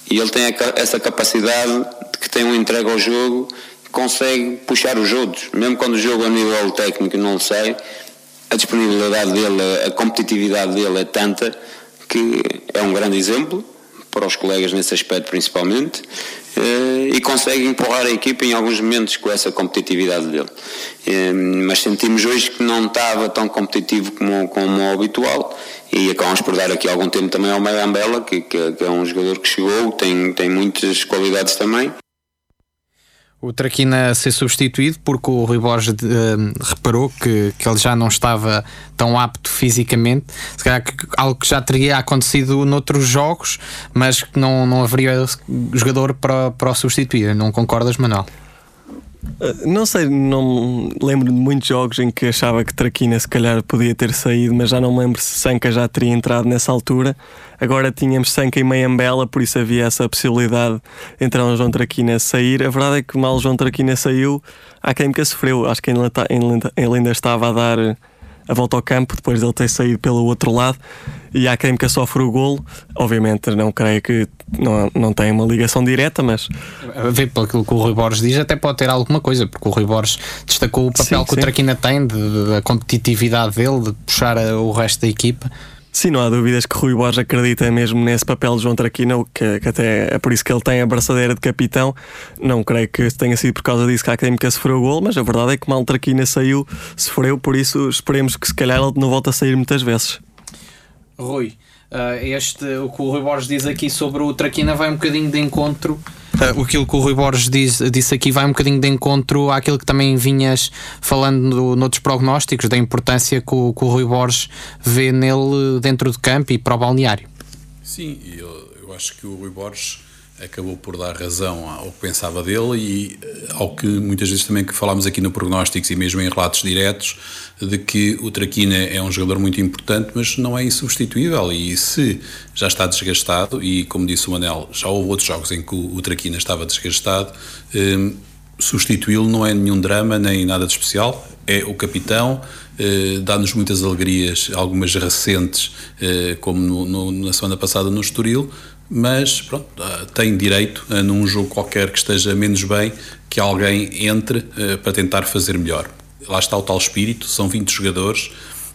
Speaker 4: E ele tem essa capacidade de que tem um entrega ao jogo consegue puxar os outros, mesmo quando o jogo a nível técnico não sai, a disponibilidade dele, a competitividade dele é tanta que é um grande exemplo para os colegas nesse aspecto principalmente e consegue empurrar a equipa em alguns momentos com essa competitividade dele. Eh, mas sentimos hoje que não estava tão competitivo como, como o habitual e acabamos por dar aqui algum tempo também ao Mayambela, que, que, que é um jogador que chegou, tem, tem muitas qualidades também
Speaker 2: o Traquina a ser substituído porque o Rui Borges uh, reparou que, que ele já não estava tão apto fisicamente, se calhar que, algo que já teria acontecido noutros jogos, mas que não, não haveria jogador para, para o substituir. Não concordas, Manuel?
Speaker 5: Ah, não sei, não lembro de muitos jogos em que achava que Traquina se calhar podia ter saído, mas já não me lembro se Sanca já teria entrado nessa altura. Agora tínhamos Sanca e Meiambela, por isso havia essa possibilidade de entrar um João Traquina sair. A verdade é que mal João Traquina saiu, a Química sofreu. Acho que ele ainda estava a dar a volta ao campo depois dele ter saído pelo outro lado e a Académica sofre o golo. Obviamente, não creio que não, não tem uma ligação direta, mas.
Speaker 2: A ver pelo que o Rui Borges diz, até pode ter alguma coisa, porque o Rui Borges destacou o papel sim, que sim. o Traquina tem, da competitividade dele, de puxar o resto da equipa.
Speaker 5: Sim, não há dúvidas que Rui Borges acredita mesmo nesse papel de João Traquina, que, que, até é por isso que ele tem a braçadeira de capitão. Não creio que tenha sido por causa disso que a Académica sofreu o gol, mas a verdade é que mal Traquina saiu, sofreu, por isso esperemos que se calhar ele não volte a sair muitas vezes.
Speaker 2: Rui, Uh, este, o que o Rui Borges diz aqui sobre o Traquina vai um bocadinho de encontro. Uh, aquilo que o Rui Borges diz, disse aqui vai um bocadinho de encontro àquilo que também vinhas falando no, noutros prognósticos, da importância que o, que o Rui Borges vê nele dentro do campo e para o balneário.
Speaker 3: Sim, eu, eu acho que o Rui Borges acabou por dar razão ao que pensava dele e eh, ao que muitas vezes também que falámos aqui no prognósticos e mesmo em relatos diretos de que o Traquina é um jogador muito importante mas não é insubstituível. E se já está desgastado e como disse o Manel já houve outros jogos em que o Traquina estava desgastado eh, substituí-lo não é nenhum drama nem nada de especial. É o capitão eh, dá-nos muitas alegrias algumas recentes eh, como no, no, na semana passada no Estoril mas pronto, ah, tem direito, a, num jogo qualquer que esteja menos bem, que alguém entre uh, para tentar fazer melhor. Lá está o tal espírito, são 20 jogadores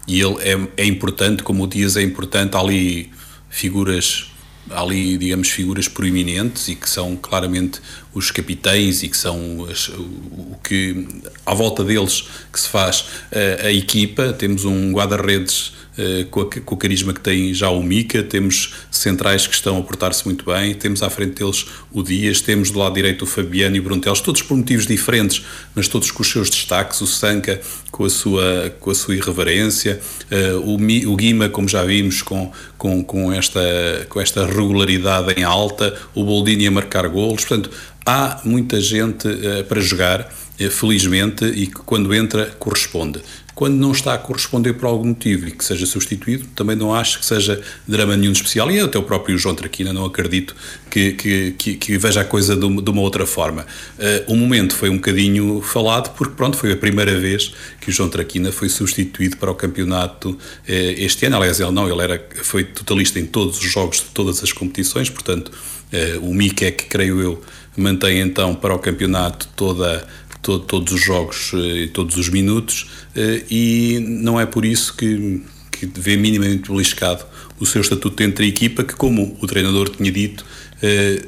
Speaker 3: e ele é, é importante, como o Dias é importante, há ali figuras há ali, digamos, figuras proeminentes e que são claramente os capitães e que são as, o, que à volta deles que se faz a, a equipa. Temos um guarda-redes uh, com, com, o carisma que tem já o Mica, temos centrais que estão a portar-se muito bem, temos à frente deles o Dias, temos do lado direito o Fabiano e o Bruntelos, todos por motivos diferentes, mas todos com os seus destaques, o Sanca com a sua, com a sua irreverência, uh, o, o Guima, como já vimos, com, com, com, esta, com esta regularidade em alta, o Boldini a marcar golos, portanto, há muita gente uh, para jogar, felizmente, e que quando entra corresponde quando não está a corresponder por algum motivo e que seja substituído, também não acho que seja drama nenhum especial. E até o próprio João Traquina não acredito que, que, que, que veja a coisa de uma, de uma outra forma. Uh, o momento foi um bocadinho falado, porque pronto, foi a primeira vez que o João Traquina foi substituído para o campeonato uh, este ano. Aliás, ele não, ele era, foi totalista em todos os jogos de todas as competições, portanto, uh, o Mick é que, creio eu, mantém então para o campeonato toda todo, todos os jogos e todos os minutos eh, e não é por isso que, que vê minimamente beliscado o seu estatuto dentro da equipa, que como o treinador tinha dito, eh,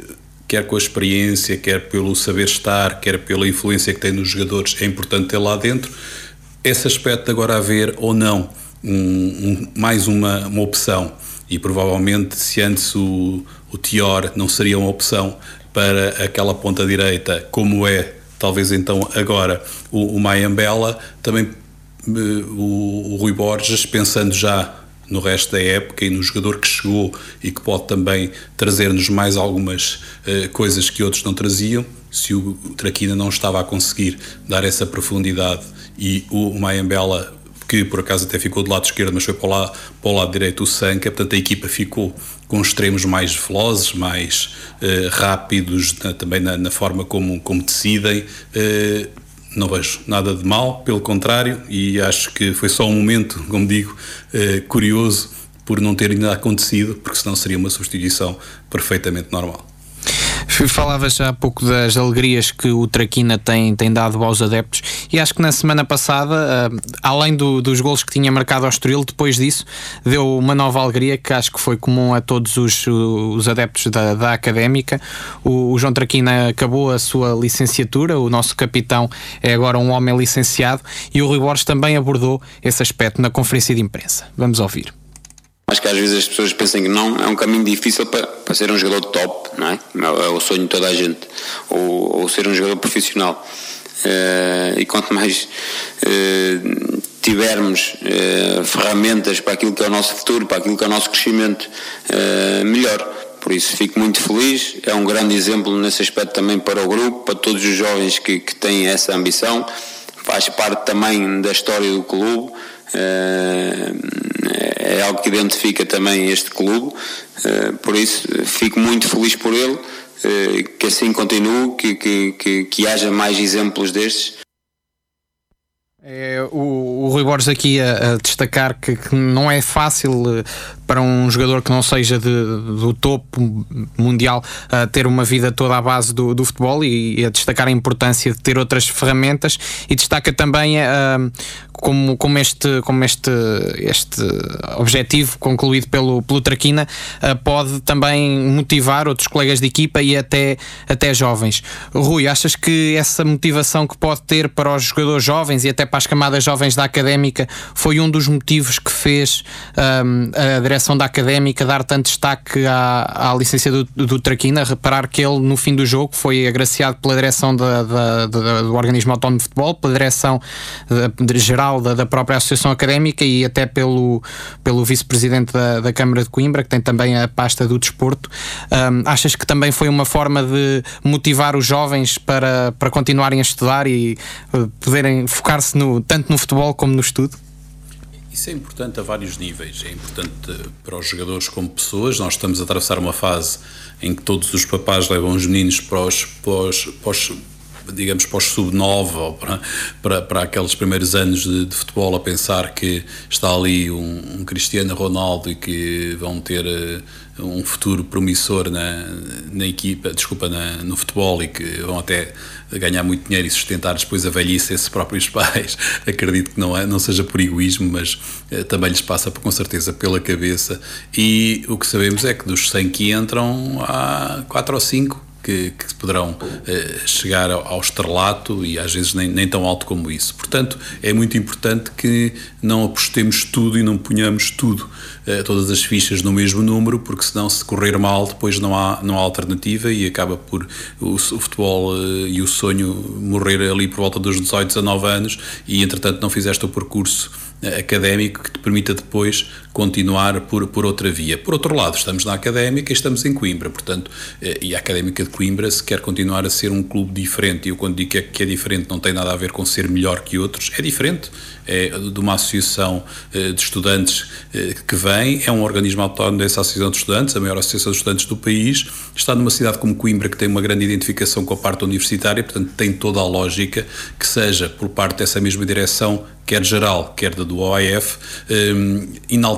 Speaker 3: quer com a experiência, quer pelo saber estar, quer pela influência que tem nos jogadores, é importante ter lá dentro. Esse aspecto de agora haver ou não um, um, mais uma, uma opção, e provavelmente se antes o, o Tior não seria uma opção para aquela ponta direita, como é talvez então agora o, o Mayambela, também o, o Rui Borges, pensando já no resto da época e no jogador que chegou e que pode também trazer-nos mais algumas uh, coisas que outros não traziam, se o Traquina não estava a conseguir dar essa profundidade e o, o Mayambela que por acaso até ficou do lado esquerdo, mas foi para o lado, para o lado direito o Sanca, portanto a equipa ficou com extremos mais velozes, mais uh, rápidos também na, na, forma como, como decidem. Uh, não vejo nada de mal, pelo contrário, e acho que foi só um momento, como digo, eh, curioso por não ter ainda acontecido, porque senão seria uma substituição perfeitamente normal.
Speaker 2: Falavas há pouco das alegrias que o Traquina tem, tem dado aos adeptos e acho que na semana passada, uh, além do, dos gols que tinha marcado ao Estoril, depois disso deu uma nova alegria que acho que foi comum a todos os, os adeptos da, da Académica. O, o, João Traquina acabou a sua licenciatura, o nosso capitão é agora um homem licenciado e o Rui Borges também abordou esse aspecto na conferência de imprensa. Vamos ouvir.
Speaker 4: Acho que às vezes as pessoas pensam que não, é um caminho difícil para, para ser um jogador top, não é? É o sonho de toda a gente, ou, ou ser um jogador profissional. Uh, e quanto mais uh, tivermos uh, ferramentas para aquilo que é o nosso futuro, para aquilo que é o nosso crescimento, melhor. Por isso fico muito feliz, é um grande exemplo nesse aspecto também para o grupo, para todos os jovens que, que têm essa ambição, faz parte também da história do clube é algo que identifica também este clube, eh, por isso fico muito feliz por ele, eh, que assim continue, que, que, que, que haja mais exemplos destes.
Speaker 2: É, o, o Rui Borges aqui a, a destacar que, que, não é fácil eh, para um jogador que não seja de, do topo mundial uh, ter uma vida toda à base do, do futebol e, e, a destacar a importância de ter outras ferramentas e destaca também uh, como, como, este, como este, este objetivo concluído pelo, pelo Traquina pode também motivar outros colegas de equipa e até, até jovens. Rui, achas que essa motivação que pode ter para os jogadores jovens e até para as camadas jovens da académica foi um dos motivos que fez um, a direção da académica dar tanto destaque à, à licença do, do Traquina? Reparar que ele, no fim do jogo, foi agraciado pela direção da, da, da, do organismo autónomo de futebol, pela direção geral da, própria associação académica e até pelo, pelo vice-presidente da, da Câmara de Coimbra, que tem também a pasta do desporto. Um, achas que também foi uma forma de motivar os jovens para, para continuarem a estudar e uh, poderem focar-se no, tanto no futebol como no estudo?
Speaker 3: Isso é importante a vários níveis. É importante para os jogadores como pessoas. Nós estamos a atravessar uma fase em que todos os papás levam os meninos para os, para os, para os digamos, para os sub-9 ou para, para, para, aqueles primeiros anos de, de, futebol a pensar que está ali um, um Cristiano Ronaldo e que vão ter uh, um futuro promissor na, na equipa, desculpa, na, no futebol e que vão até ganhar muito dinheiro e sustentar depois a velhice esses próprios pais. <laughs> Acredito que não, é, não seja por egoísmo, mas uh, também lhes passa com certeza pela cabeça. E o que sabemos é que dos 100 que entram, há 4 ou 5 que, que poderão uh, chegar ao, ao, estrelato e às vezes nem, nem tão alto como isso. Portanto, é muito importante que não apostemos tudo e não ponhamos tudo, uh, todas as fichas no mesmo número, porque senão se correr mal depois não há, não há alternativa e acaba por o, o futebol uh, e o sonho morrer ali por volta dos 18, 19 anos e entretanto não fizeste o percurso académico que te permita depois continuar por, por outra via. Por outro lado, estamos na académica e estamos em Coimbra, portanto, eh, e a académica de Coimbra, se quer continuar a ser um clube diferente, e eu quando digo que é, que é diferente não tem nada a ver com ser melhor que outros, é diferente, é de uma associação eh, de estudantes eh, que vem, é um organismo autónomo dessa associação de estudantes, a maior associação de estudantes do país, está numa cidade como Coimbra que tem uma grande identificação com a parte universitária, portanto tem toda a lógica que seja por parte dessa mesma direção quer geral, quer da do OIF, um,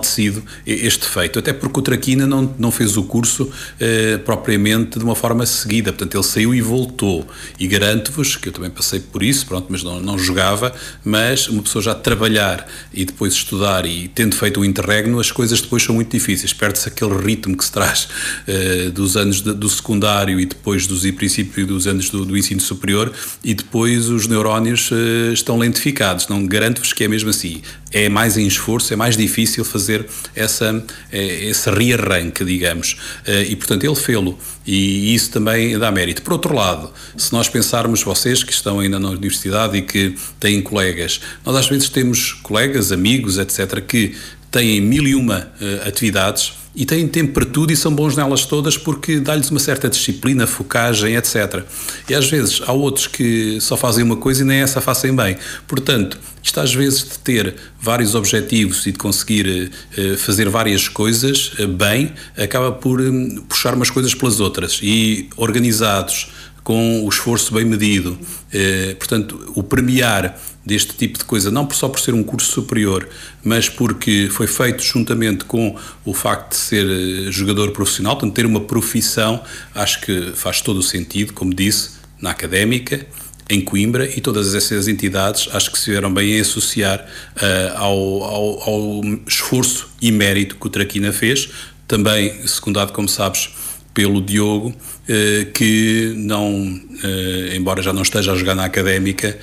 Speaker 3: enaltecido este feito. Até porque o Traquina não, não fez o curso uh, propriamente de uma forma seguida, portanto ele saiu e voltou. E garanto-vos que eu também passei por isso, pronto, mas não, não jogava, mas uma pessoa já trabalhar e depois estudar e tendo feito o interregno, as coisas depois são muito difíceis. Perde-se aquele ritmo que se traz uh, dos anos de, do secundário e depois dos e princípio dos anos do, do ensino superior e depois os neurónios uh, estão lentificados. Não garanto garanto-vos que é mesmo assim. É mais em esforço, é mais difícil fazer essa, é, esse rearranque, digamos. Eh, e, portanto, ele fê-lo. E isso também dá mérito. Por outro lado, se nós pensarmos, vocês que estão ainda na universidade e que têm colegas, nós às vezes temos colegas, amigos, etc., que têm mil e uma uh, atividades e têm tempo para tudo e são bons nelas todas porque dá-lhes uma certa disciplina, focagem, etc. E às vezes há outros que só fazem uma coisa e nem essa fazem bem. Portanto, isto às vezes de ter vários objetivos e de conseguir uh, fazer várias coisas uh, bem, acaba por um, puxar umas coisas pelas outras. E organizados, com o esforço bem medido. Eh, portanto, o premiar deste tipo de coisa, não só por ser um curso superior, mas porque foi feito juntamente com o facto de ser eh, jogador profissional, portanto, ter uma profissão, acho que faz todo o sentido, como disse, na académica, em Coimbra e todas essas entidades acho que se vieram bem a associar uh, ao, ao, ao, esforço e mérito que o Traquina fez, também secundado, como sabes, pelo Diogo, uh, que não, uh, embora já não esteja a jogar na académica,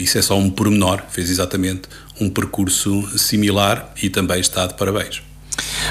Speaker 3: isso é só um pormenor, fez exatamente um percurso similar e também está de parabéns.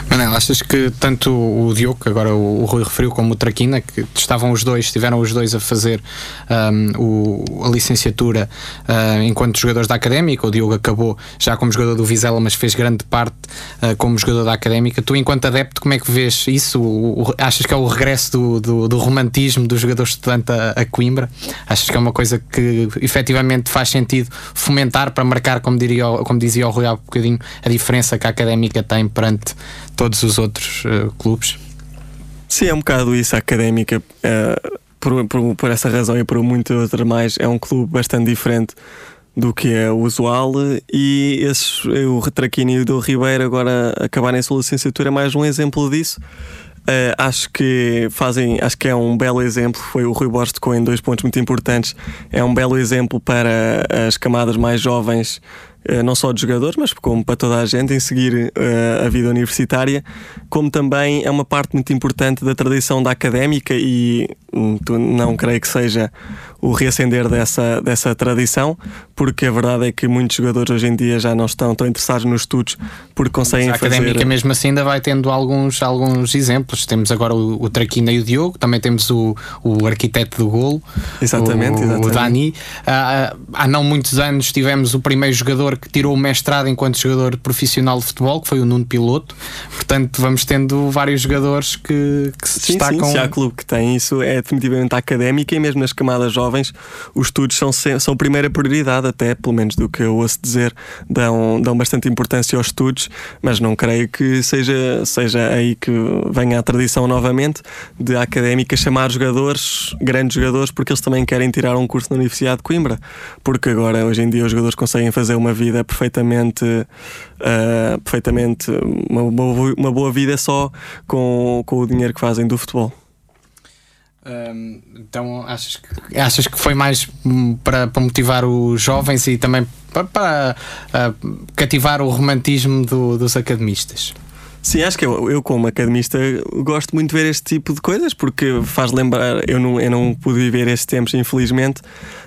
Speaker 2: Manel, achas que tanto o Diogo, que agora o, Rui referiu, como o Traquina, que estavam os dois, estiveram os dois a fazer um, o, a licenciatura uh, enquanto jogadores da Académica, o Diogo acabou já como jogador do Vizela, mas fez grande parte uh, como jogador da Académica. Tu, enquanto adepto, como é que vês isso? O, achas que é o regresso do, do, do romantismo do jogador estudante a, a, Coimbra? Achas que é uma coisa que efetivamente faz sentido fomentar para marcar, como, diria, como dizia o Rui há um bocadinho, a diferença que a Académica tem perante todos os outros uh, clubes.
Speaker 5: Sim, é um bocado isso. A académica, uh, por, por, por, essa razão e por muitas outras mais, é um clube bastante diferente do que é o usual. E esses, o Retraquini e o do Ribeiro agora acabarem a sua licenciatura é mais um exemplo disso. Uh, acho que fazem, acho que é um belo exemplo. Foi o Rui Borges tocou em dois pontos muito importantes. É um belo exemplo para as camadas mais jovens eh, não só de jogadores, mas como para toda a gente, em seguir uh, a vida universitária, como também é uma parte muito importante da tradição da académica e hum, não creio que seja o reacender dessa, dessa tradição, porque a verdade é que muitos jogadores hoje em dia já não estão tão interessados nos estudos porque conseguem
Speaker 2: Mas a
Speaker 5: fazer...
Speaker 2: académica mesmo assim ainda vai tendo alguns, alguns exemplos. Temos agora o, o Traquina e o Diogo, também temos o, o arquiteto do golo,
Speaker 5: exatamente,
Speaker 2: o,
Speaker 5: exatamente.
Speaker 2: o Dani. Uh, há não muitos anos tivemos o primeiro jogador que tirou o mestrado enquanto jogador profissional de futebol, que foi o Nuno Piloto. Portanto, vamos tendo vários jogadores que, que se
Speaker 5: sim,
Speaker 2: destacam.
Speaker 5: Sim, se há clube que tem isso, é definitivamente a académica e mesmo nas camadas jovens, os estudos são, são primeira prioridade, até pelo menos do que eu ouço dizer, dão, dão bastante importância aos estudos, mas não creio que seja, seja aí que venha a tradição novamente de académica chamar jogadores, grandes jogadores, porque eles também querem tirar um curso na Universidade de Coimbra, porque agora, hoje em dia, os jogadores conseguem fazer uma vida perfeita perfeitamente, uh, perfeitamente uma, uma, boa vida só com, com o dinheiro que fazem do futebol.
Speaker 2: Então achas que, achas que foi mais para, para motivar os jovens e também para, para uh, cativar o romantismo do, dos academistas?
Speaker 5: Sim, acho que eu, eu, como academista, gosto muito de ver este tipo de coisas porque faz lembrar. Eu não, eu não pude viver estes tempos, infelizmente,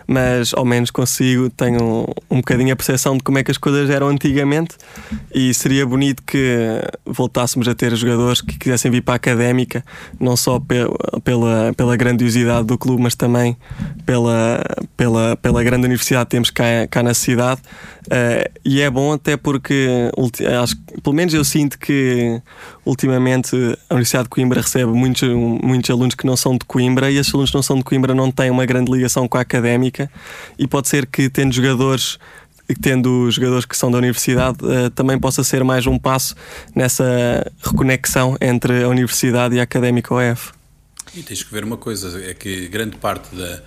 Speaker 5: mas ao menos consigo, tenho um, bocadinho a percepção de como é que as coisas eram antigamente e seria bonito que voltássemos a ter jogadores que quisessem vir para a académica, não só pe pela, pela grandiosidade do clube, mas também pela, pela, pela grande universidade que temos cá, cá na cidade. Uh, e é bom até porque, acho, pelo menos eu sinto que ultimamente a Universidade de Coimbra recebe muitos, muitos alunos que não são de Coimbra e esses alunos que não são de Coimbra não têm uma grande ligação com a académica e pode ser que tendo jogadores tendo jogadores que são da universidade uh, também possa ser mais um passo nessa reconexão entre a universidade e a académica OF.
Speaker 3: E tens que ver uma coisa, é que grande parte da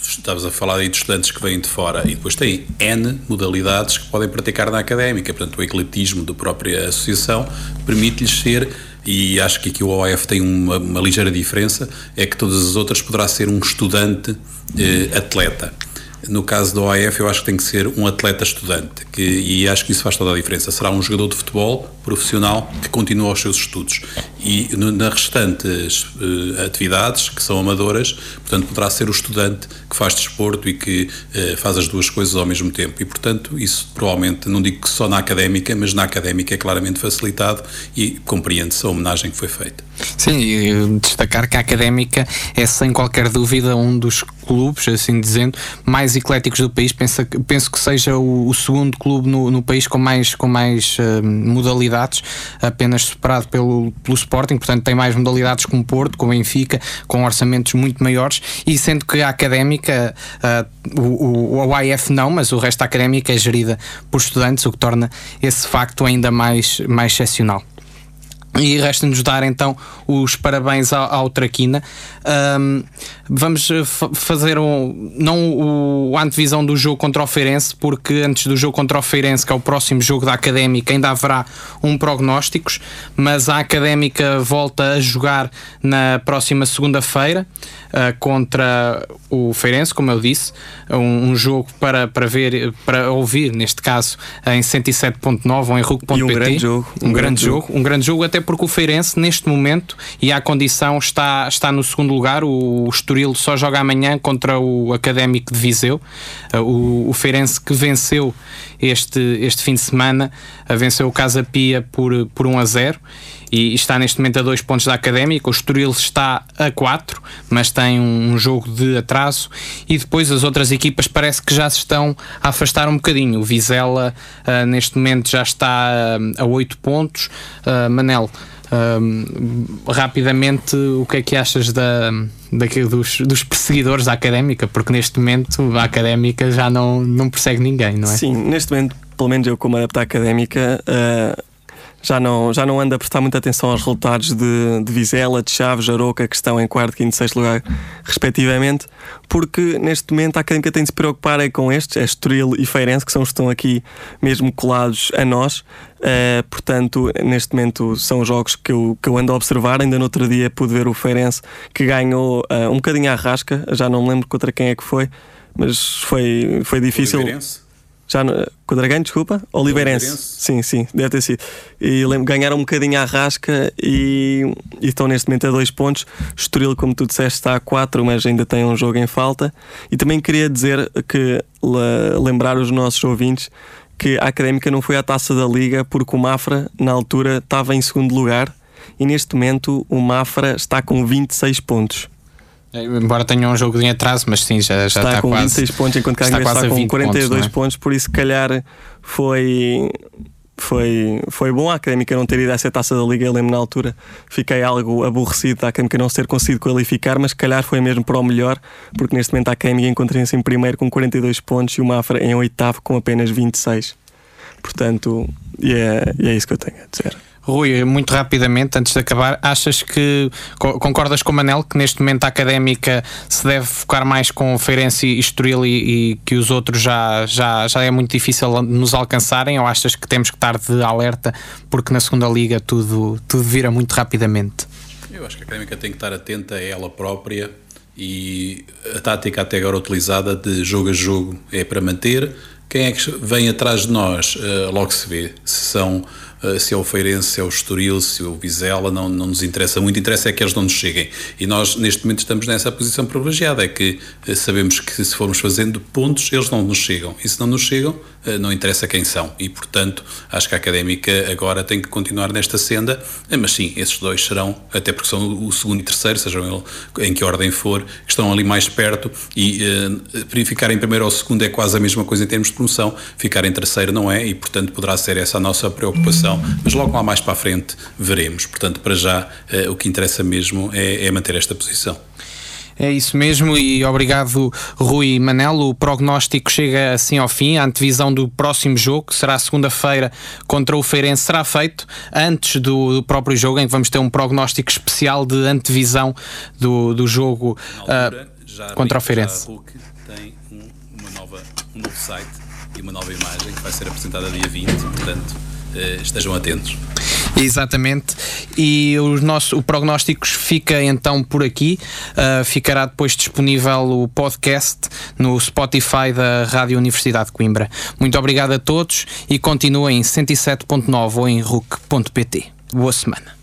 Speaker 3: estavas a falar aí de estudantes que vêm de fora. E depois tem N modalidades que podem praticar na académica, portanto o ecletismo da própria associação permite-lhes ser e acho que aqui o OF tem uma, uma, ligeira diferença, é que todas as outras poderá ser um estudante eh, atleta. No caso do OAF, eu acho que tem que ser um atleta estudante, que, e acho que isso faz toda a diferença. Será um jogador de futebol profissional que continua os seus estudos. E no, nas restantes uh, atividades, que são amadoras, portanto, poderá ser o estudante que faz desporto e que uh, faz as duas coisas ao mesmo tempo. E, portanto, isso provavelmente, não digo que só na académica, mas na académica é claramente facilitado e compreende-se a homenagem que foi feita.
Speaker 2: Sim, e destacar que a académica é, sem qualquer dúvida, um dos clubes, assim dizendo, mais ecléticos do país. Penso, penso que seja o, o segundo clube no, no, país com mais, com mais uh, modalidades, apenas superado pelo, pelo Sporting. Portanto, tem mais modalidades com o Porto, com o Benfica, com orçamentos muito maiores. E sendo que a académica, uh, o, o, o AIF não, mas o resto da académica é gerida por estudantes, o que torna esse facto ainda mais, mais excepcional. E resta-nos dar então os parabéns ao, ao Traquina. Um, vamos eh, fazer um, não o, a antevisão do jogo contra o Feirense, porque antes do jogo contra o Feirense, que é o próximo jogo da Académica, ainda haverá um prognósticos, mas a Académica volta a jogar na próxima segunda-feira uh, contra o Feirense, como eu disse, um, um, jogo para, para ver, para ouvir, neste caso, em 107.9 ou em RUC.pt.
Speaker 5: Um grande jogo.
Speaker 2: Um, um grande, grande jogo. jogo. Um grande jogo, até porque o Feirense, neste momento, e à condição, está, está no segundo lugar. O, o Estoril só joga amanhã contra o Académico de Viseu. Uh, o, o Feirense que venceu este, este fim de semana, uh, venceu o Casa Pia por, por 1 a 0 e está neste momento a dois pontos da Académica. O Estoril está a 4, mas tem um jogo de atraso. E depois as outras equipas parece que já se estão a afastar um bocadinho. O Vizela uh, neste momento já está uh, a 8 pontos. Uh, Manel, rapidamente, o que é que achas da, daquilo dos, dos perseguidores da Académica? Porque neste momento a Académica já não, não persegue ninguém, não é?
Speaker 5: Sim, neste momento, pelo menos eu como adepto à Académica já não, já não anda a prestar muita atenção aos resultados de, de Vizela, de Chaves, Aroca, que estão em quarto, quinto e sexto lugar, respectivamente, porque neste momento a Académica tem de se preocupar é com estes, é Estoril e Feirense, que são os que estão aqui mesmo colados a nós. Uh, portanto, neste momento são os jogos que eu, que eu ando a observar. Ainda no outro dia pude ver o Feirense que ganhou uh, um bocadinho à rasca, já não me lembro contra quem é que foi, mas foi, foi difícil.
Speaker 3: Feirense?
Speaker 5: Já no, Dragão, desculpa? Oliveirense.
Speaker 3: Oliveirense.
Speaker 5: Sim, sim, deve ter sido. E lembro, ganharam um bocadinho à rasca e, e, estão neste momento a dois pontos. Estoril, como tu disseste, está a quatro, mas ainda tem um jogo em falta. E também queria dizer que lembrar os nossos ouvintes que a Académica não foi à taça da Liga porque o Mafra, na altura, estava em segundo lugar e neste momento o Mafra está com 26 pontos.
Speaker 2: Embora tenha um jogo em atraso, mas sim, já, já está,
Speaker 5: está
Speaker 2: com
Speaker 5: quase, 26 pontos, enquanto a está, está com 42 pontos, é? pontos, por isso, se calhar, foi, foi, foi bom a Académica não ter ido a essa taça da Liga. Eu lembro na altura, fiquei algo aborrecido da Académica não ter conseguido qualificar, mas se calhar foi mesmo para o melhor, porque neste momento a Académica encontra-se em primeiro com 42 pontos e o Mafra em oitavo com apenas 26. Portanto, e é, e é isso que eu tenho a dizer.
Speaker 2: Rui, muito rapidamente, antes de acabar, achas que concordas com o Manel que neste momento a académica se deve focar mais com Feirense e Estoril e, e, que os outros já, já, já é muito difícil nos alcançarem? Ou achas que temos que estar de alerta porque na segunda liga tudo, tudo vira muito rapidamente?
Speaker 3: Eu acho que a académica tem que estar atenta a ela própria e a tática até agora utilizada de jogo a jogo é para manter. Quem é que vem atrás de nós? Uh, logo se vê se são se é o Feirense, se é o Estoril, se é o Vizela, não, não nos interessa muito, interessa é que eles não nos cheguem. E nós, neste momento, estamos nessa posição privilegiada, é que eh, sabemos que se formos fazendo pontos, eles não nos chegam. E se não nos chegam, eh, não interessa quem são. E, portanto, acho que a Académica agora tem que continuar nesta senda, mas sim, esses dois serão, até porque são o segundo e terceiro, sejam em que ordem for, estão ali mais perto e uh, ficar em primeiro ou segundo é quase a mesma coisa em termos de promoção, ficar em terceiro não é, e, portanto, poderá ser essa a nossa preocupação mas logo lá mais para a frente veremos. Portanto, para já, eh, o que interessa mesmo é, é manter esta posição.
Speaker 2: É isso mesmo e obrigado Rui e Manel. O prognóstico chega assim ao fim. A antevisão do próximo jogo, que será segunda-feira contra o Feirense, será feito antes do, do, próprio jogo, em que vamos ter um prognóstico especial de antevisão do, do jogo altura, uh, contra o Feirense.
Speaker 3: tem um, uma nova, um novo site e uma nova imagem que vai ser apresentada dia 20, portanto eh, estejam atentos.
Speaker 2: Exatamente, e o nosso o prognósticos fica então por aqui. Uh, ficará depois disponível o podcast no Spotify da Rádio Universidade de Coimbra. Muito obrigado a todos e continuem em 107.9 ou em RUC.pt. Boa semana.